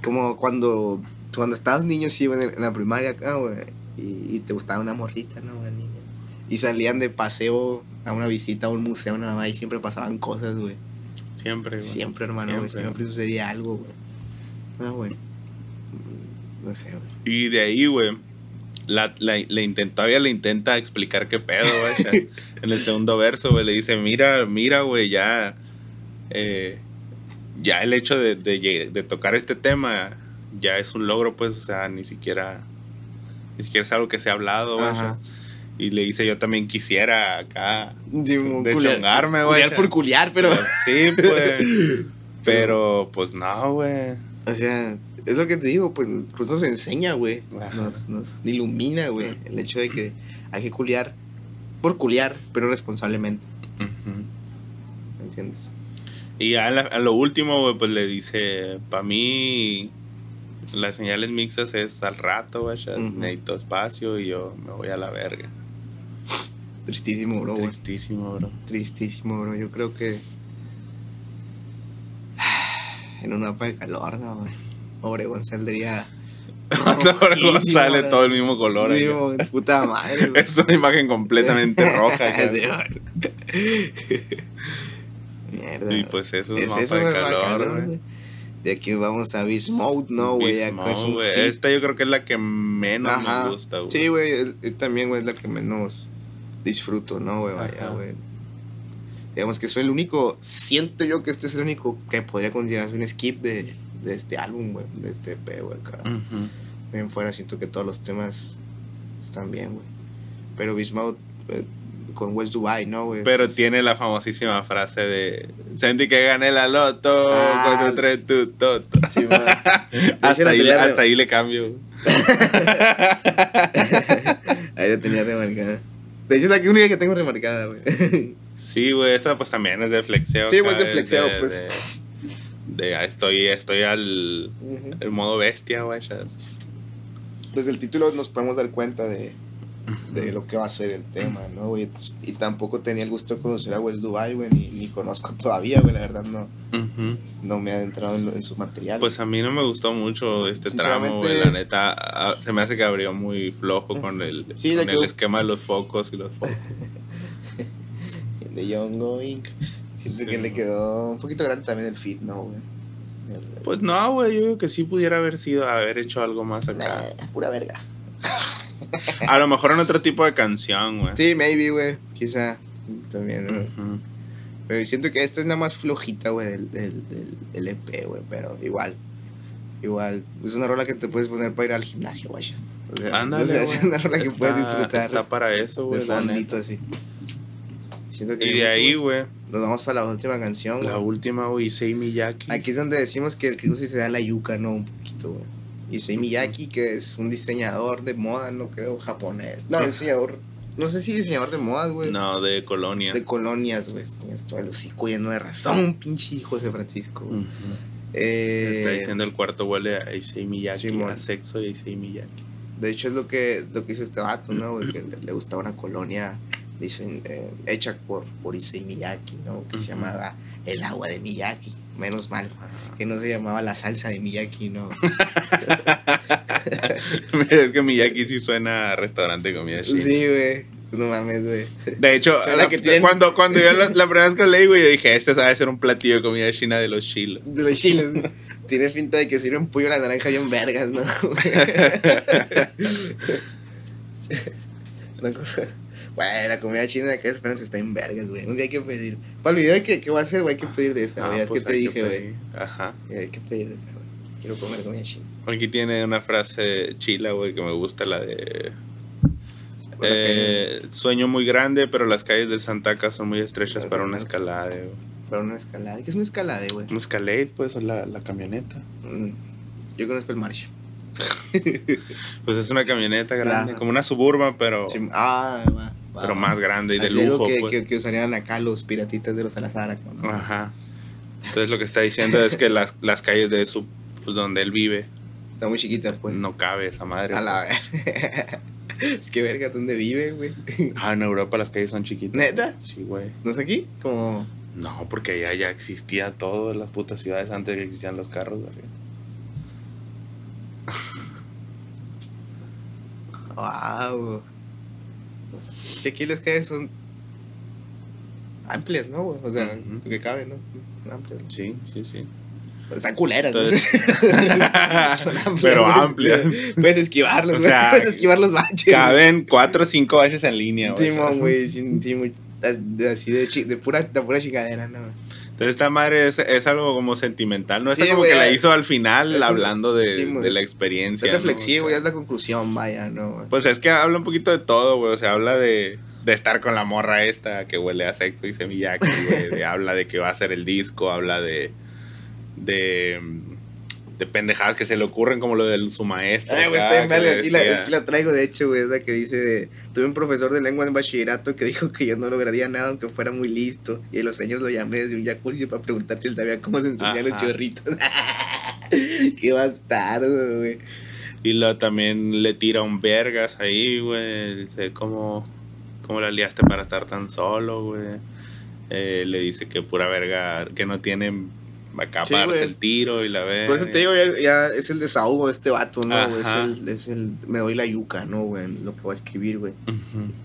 Como cuando, cuando estabas niño, sí, güey, en la primaria acá, güey. Y, y te gustaba una morrita, ¿no? Una niña. Y salían de paseo a una visita a un museo, una mamá, y siempre pasaban cosas, güey. Siempre, güey. Siempre, hermano, güey. Siempre. Siempre sucedía algo, güey. No, güey. No sé, güey. Y de ahí, güey, la, la, le intentó, todavía le intenta explicar qué pedo, güey. en el segundo verso, güey, le dice, mira, mira, güey, ya, eh, ya el hecho de, de tocar este tema ya es un logro, pues, o sea, ni siquiera, ni siquiera es algo que se ha hablado, güey. Y le dice, yo también quisiera acá, Sí, como de culiar- chongarme, güey. Culiar por culiar, pero. Sí, pues, pero, pues, no, güey. O sea, es lo que te digo, pues, pues nos enseña, güey. Nos, nos ilumina, güey. El hecho de que hay que culiar por culiar, pero responsablemente. ¿Me entiendes? Y a, la- a lo último, güey, pues le dice, para mí las señales mixtas es al rato, güey, necesito espacio y yo me voy a la verga. Tristísimo, bro. Tristísimo, bro. Tristísimo, bro. Yo creo que. En una mapa de calor, ¿no? Obregón saldría. Rojísimo, sale güey. todo el mismo color. Sí, güey, puta madre, güey. Es una imagen completamente roja. Mierda. y pues eso es es, eso, mapa de güey, para calor, güey. De aquí vamos a Beast Mode, ¿no, güey? Es. Esta yo creo que es la que menos Ajá. me gusta, güey. Sí, güey, también, güey, es la que menos disfruto, ¿no, güey? Vaya, güey. Digamos que soy el único, siento yo que este es el único que podría considerarse un skip de, de este álbum, güey, de este EP, güey, acá. Bien fuera, siento que todos los temas están bien, güey. Pero Mode eh, con West Dubai, ¿no, güey? Pero tiene la famosísima frase de sentí que gané la loto Ah. con tu tres tu toto. Sí, Hasta ahí, hasta le cambio. Ahí la tenía remarcada. De hecho, es la única que tengo remarcada, güey. Sí, güey, esta pues también es de flexeo. Sí, güey, es de flexeo, pues. De, de- ah, estoy, estoy al el modo bestia, güey. Desde el título nos podemos dar cuenta de, de lo que va a ser el tema, ¿no, güey? Y tampoco tenía el gusto de conocer a West Dubai, güey, ni, ni conozco todavía, güey, la verdad no, Ujú. no me he adentrado en, en su material. Pues a mí no me gustó mucho este tramo, güey. La neta, ah, se me hace que abrió muy flojo con el, Sí, con que- el esquema de los focos y los focos. de Young Going. Siento Sí, que le quedó un poquito grande también el fit, ¿no, güey? Pues no, güey, yo creo que sí pudiera haber sido, haber hecho algo más acá. Nah, pura verga. A lo mejor en otro tipo de canción, güey. Sí, maybe, güey, quizá. También, ¿no? Ujú. Pero siento que esta es la más flojita, güey, del, del, del, del EP, güey. Pero igual. Igual. Es una rola que te puedes poner para ir al gimnasio, güey. O sea, Ándale, o sea, es güey. una rola que Está- puedes disfrutar Está para eso, de güey. neta. fondito así. Siento que Y de ahí, güey, Nos vamos para la última canción, la güey. última, güey, Issei Miyaki. Aquí es donde decimos que el Kirusi se da la yuca, ¿no? Un poquito, güey. Issei Miyaki, que es un diseñador de moda, no creo, japonés. No, diseñador. No sé si diseñador de modas, güey. No, de Colonia. De colonias, güey. Tienes todo el hocico lleno de razón, pinche José Francisco. güey. Ujú. Eh, Está diciendo el cuarto huele a Issei Miyaki, a sexo y a Issei Miyaki. De hecho, es lo que, lo que hizo este vato, ¿no? güey? Que le, le gustaba una colonia dicen, eh, hecha por, por Issei Miyaki, ¿no? Que se llamaba El agua de Miyaki. Menos mal. Que no se llamaba la salsa de Miyaki, ¿no? es que Miyaki sí suena a restaurante de comida china. sí, güey. No mames, güey. De hecho, Son la- la que tienen- cuando, cuando yo la, la primera vez que leí, güey, yo dije, este sabe ser un platillo de comida china de los chilos. De los chiles. güey. Tiene finta de que sirven pollo a la naranja bien vergas, ¿no? No, Güey, la comida china de acá de Esperanza está en vergas, güey. Un día hay que pedir. Para el video que, que voy a hacer, güey, hay que pedir de esa, güey. Ah, es pues que te dije, güey. Ajá. Hay que pedir de esa, güey. Quiero comer comida china. Aquí tiene una frase chila, güey, que me gusta, la de... Eh, sueño muy grande, pero las calles de Santaca son muy estrechas para una escalada. güey. Para una escalada. ¿Qué es una escalada, güey? Un escalade, pues, la, la camioneta. Mm, Yo conozco el March. Pues es una camioneta grande, como una suburban, pero, Sí, ah, va, pero más grande y de Así lujo. que, pues. que, que usarían acá los piratitas de los Salazar. Ajá. Entonces lo que está diciendo es que las, las calles de su, pues, donde él vive, Está muy chiquita, pues. no cabe esa madre. A la pues. ver. es que verga, ¿dónde vive, güey? Ah, en Europa las calles son chiquitas. ¿Neta? Sí, güey. ¿No es aquí? Como. No, porque allá ya existía todo en las putas ciudades antes de que existían los carros. güey. Wow. Que aquí las calles son amplias, ¿no, güey? O sea, Ujú. lo que cabe, ¿no? Son amplias. ¿no? Sí, sí, sí. Están culeras, ¿no? Entonces- Son amplias, Pero amplias. Puedes esquivarlos, O sea, Puedes esquivar los baches. Caben cuatro o cinco baches en línea, güey. Simón, güey. Sí, sí, muy- así de, de pura, de pura chingadera, ¿no? Entonces esta madre es, es algo como sentimental, ¿no? Esta Sí, como que la es- hizo al final es hablando de, sí, de la Es experiencia. ¿no? reflexivo, O ya es la conclusión, vaya, ¿no? Pues es que habla un poquito de todo, güey. O sea, habla de, de estar con la morra esta que huele a sexo y semillaki, güey. habla de que va a hacer el disco, habla de. de. de pendejadas que se le ocurren, como lo de su maestra. Ay, güey, está en Y la traigo, de hecho, güey, es la que dice de... Tuve un profesor de lengua en bachillerato que dijo que yo no lograría nada aunque fuera muy listo. Y a los años lo llamé desde un jacuzzi para preguntar si él sabía cómo se enseñan los chorritos. Qué bastardo, güey. Y luego también le tira un vergas ahí, güey. Dice, ¿cómo, ¿cómo la liaste para estar tan solo, güey? Eh, le dice que pura verga, que no tienen acá Sí, para darse güey. el tiro y la verga. Por eso te digo, ya, ya es el desahogo de este vato, ¿no? güey? Es el, es el... Me doy la yuca, ¿no, güey? Lo que voy a escribir, güey.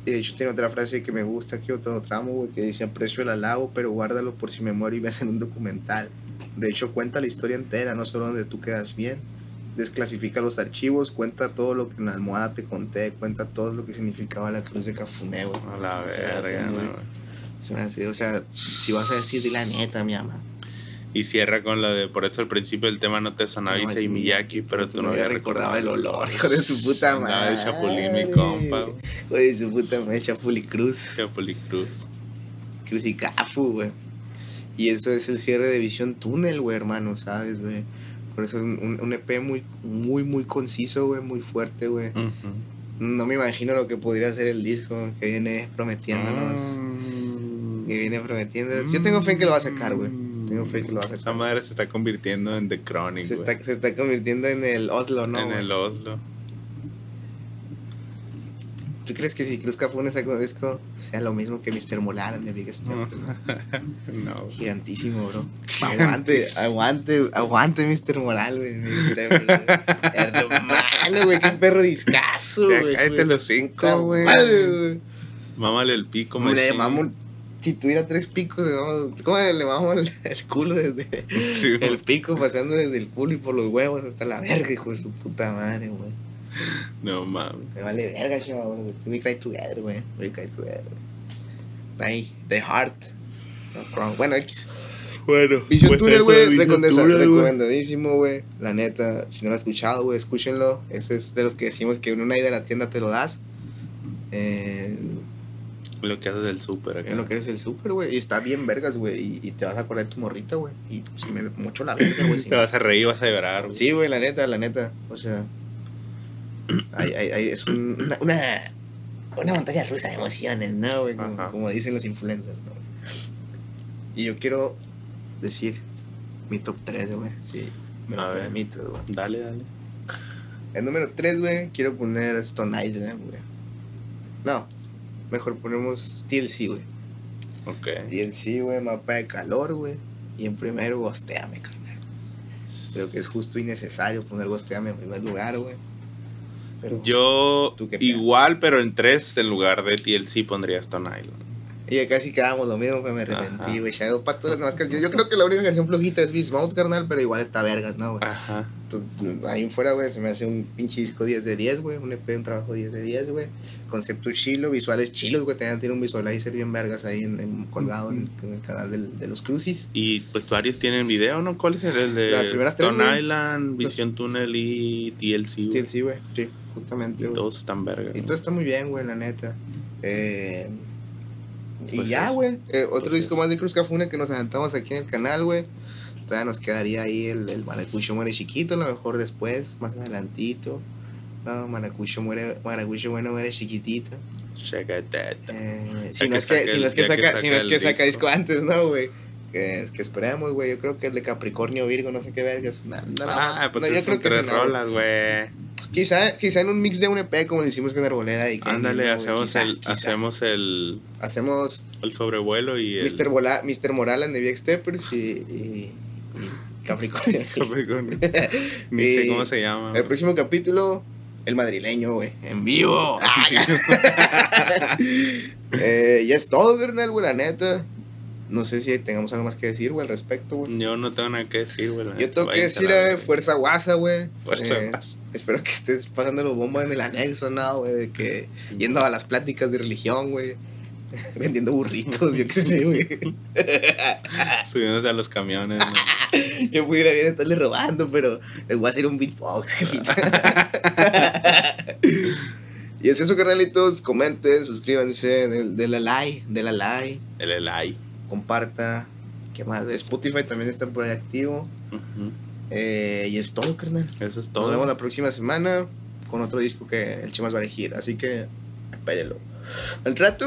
Y de hecho tiene otra frase que me gusta, aquí otro tramo, güey, que dice aprecio el halago, pero guárdalo por si me muero y me hacen un documental. De hecho cuenta la historia entera, no solo donde tú quedas bien. Desclasifica los archivos, cuenta todo lo que en la almohada te conté, cuenta todo lo que significaba la cruz de Cafuné, güey. A la verga, hace, o sea, si vas a decir, di la neta, mi ama. Y cierra con lo de, por eso al principio el tema no te sonaba No, es Miyaki, pero tú no habías recordaba el recordado olor, hijo de su puta madre. de chapulín, mi compa. Hijo de su puta madre, Chapuli Cruz. Chapuli Cruz. Crucicafu, güey. Y eso es el cierre de Visión Túnel, güey, hermano, ¿sabes, güey? Por eso es un, un- EP muy, muy, muy conciso, güey, muy fuerte, güey. No me imagino lo que podría ser el disco que viene prometiéndonos. Mm. Que viene prometiendo. Yo tengo fe en que lo va a sacar, güey. Lo Esa sacar. madre se está convirtiendo en The Chronic, Se güey. está, se está convirtiendo en el Oslo, ¿no? en güey? el Oslo. ¿Tú crees que si Cruz Cafune saca un disco sea lo mismo que Mr. Molar the Biggest Step? no. Gigantísimo, bro. Aguante, aguante, aguante, Mr. Moral, güey. Hermano, güey, qué perro discazo, Ya güey. cállate pues, los cinco, güey. güey. Mámale el pico, Como le. Si tuviera tres picos, ¿cómo le llamamos el, el culo desde Sí, el pico pasando desde el culo y por los huevos hasta la verga, hijo de su puta madre, güey? No mames. Me vale verga, chaval. We cry together, güey. We cry together, güey. The heart. No. Bueno, X. Bueno, Vision pues Tunnel, güey. recomendadísimo, güey. La neta, si no lo has escuchado, güey, escúchenlo. Ese es de los que decimos que en una ida a la tienda te lo das. Eh, Lo que haces del súper acá. en lo que es el súper, güey. Y está bien vergas, güey. Y, y te vas a acordar de tu morrita, güey. Y se me mucho la verga, güey. si Te no. vas a reír, vas a llorar, güey. Sí, güey, la neta, la neta. O sea, hay, hay, hay- es un- una, una, una montaña rusa de emociones, ¿no, güey? Como, dicen los influencers, ¿no? Y yo quiero decir mi top 3, güey. Sí, me A lo ver. permites, güey. Dale, dale. El número 3, güey, quiero poner Stone Island, güey. No, mejor ponemos TLC, güey. Ok. TLC, güey, mapa de calor, güey. Y en primero, Gosteame, carnal. Creo que es justo y necesario poner Gosteame en primer lugar, güey. Pero, Yo igual, pero en tres en lugar de TLC pondría Stone Island. Y ya casi quedamos lo mismo, pero me arrepentí, güey. Shadow todas las demás canciones. Yo creo que la única canción flojita es Bismuth, carnal, pero igual está vergas, ¿no, güey? Ajá. Ahí fuera, güey, se me hace un pinche disco 10 de 10, güey. Un EP, un trabajo 10 de 10, güey. Concepto chilo, visuales chilos, güey. También tiene un visualizer bien vergas ahí en, en- colgado en, en el canal del- de los Crucis. Y pues varios tienen video, ¿no? ¿Cuál es el, el de Las primeras tres, Stone. Island, Vision Tunnel y TLC? güey? Sí, güey. Sí, justamente, Y todos están verga. Y todo está muy bien, güey, la neta. Eh, y Pues ya, güey. Eh, otro Pues disco eso. más de Cruz Cafune que nos aventamos aquí en el canal, güey. Todavía nos quedaría ahí el, el Maracucho muere chiquito, a lo mejor después, más adelantito. No, Maracucho muere, Maracucho bueno muere chiquitito. Eh, si, no que es que, saque si no el- es que ya que saca, si no es saca que el saca disco disco. antes, ¿no, güey? Que, que esperemos, güey. Yo creo que el de Capricornio Virgo, no sé qué vergas. No, no, Ah, pues no, yo creo que tres rolas, güey. Quizá, quizá en un mix de un EP como lo hicimos con Arboleda y que Ándale, no, hacemos quizá, el, quizá. hacemos el, hacemos el sobrevuelo y el Mr. Bola, Mr. Moralan de VX Steppers y, y, y Capricornio. Capricornio. Ni sé Y cómo se llama. El próximo capítulo, el madrileño, güey. En vivo. eh, ya es todo, carnal, güey, la neta. No sé si tengamos algo más que decir, güey, al respecto, güey. Yo no tengo nada que decir, güey. Yo tengo que decir eh, fuerza guasa, güey. Fuerza Eh, guasa. Espero que estés pasando los bombos en el anexo, ¿no, güey? De que yendo a las pláticas de religión, güey. Vendiendo burritos, yo qué sé, güey. Subiéndose a los camiones. ¿no? Yo pudiera bien estarle robando, pero les voy a hacer un beatbox, y es eso, carnalitos. Comenten, suscríbanse, de, de la like, de la like, El Elai. Comparta. ¿Qué más? Spotify también está por ahí activo. Eh, y es todo, carnal. Eso es Nos vemos todo. la próxima semana con otro disco que el Chimas va a elegir. Así que espérenlo. Al rato.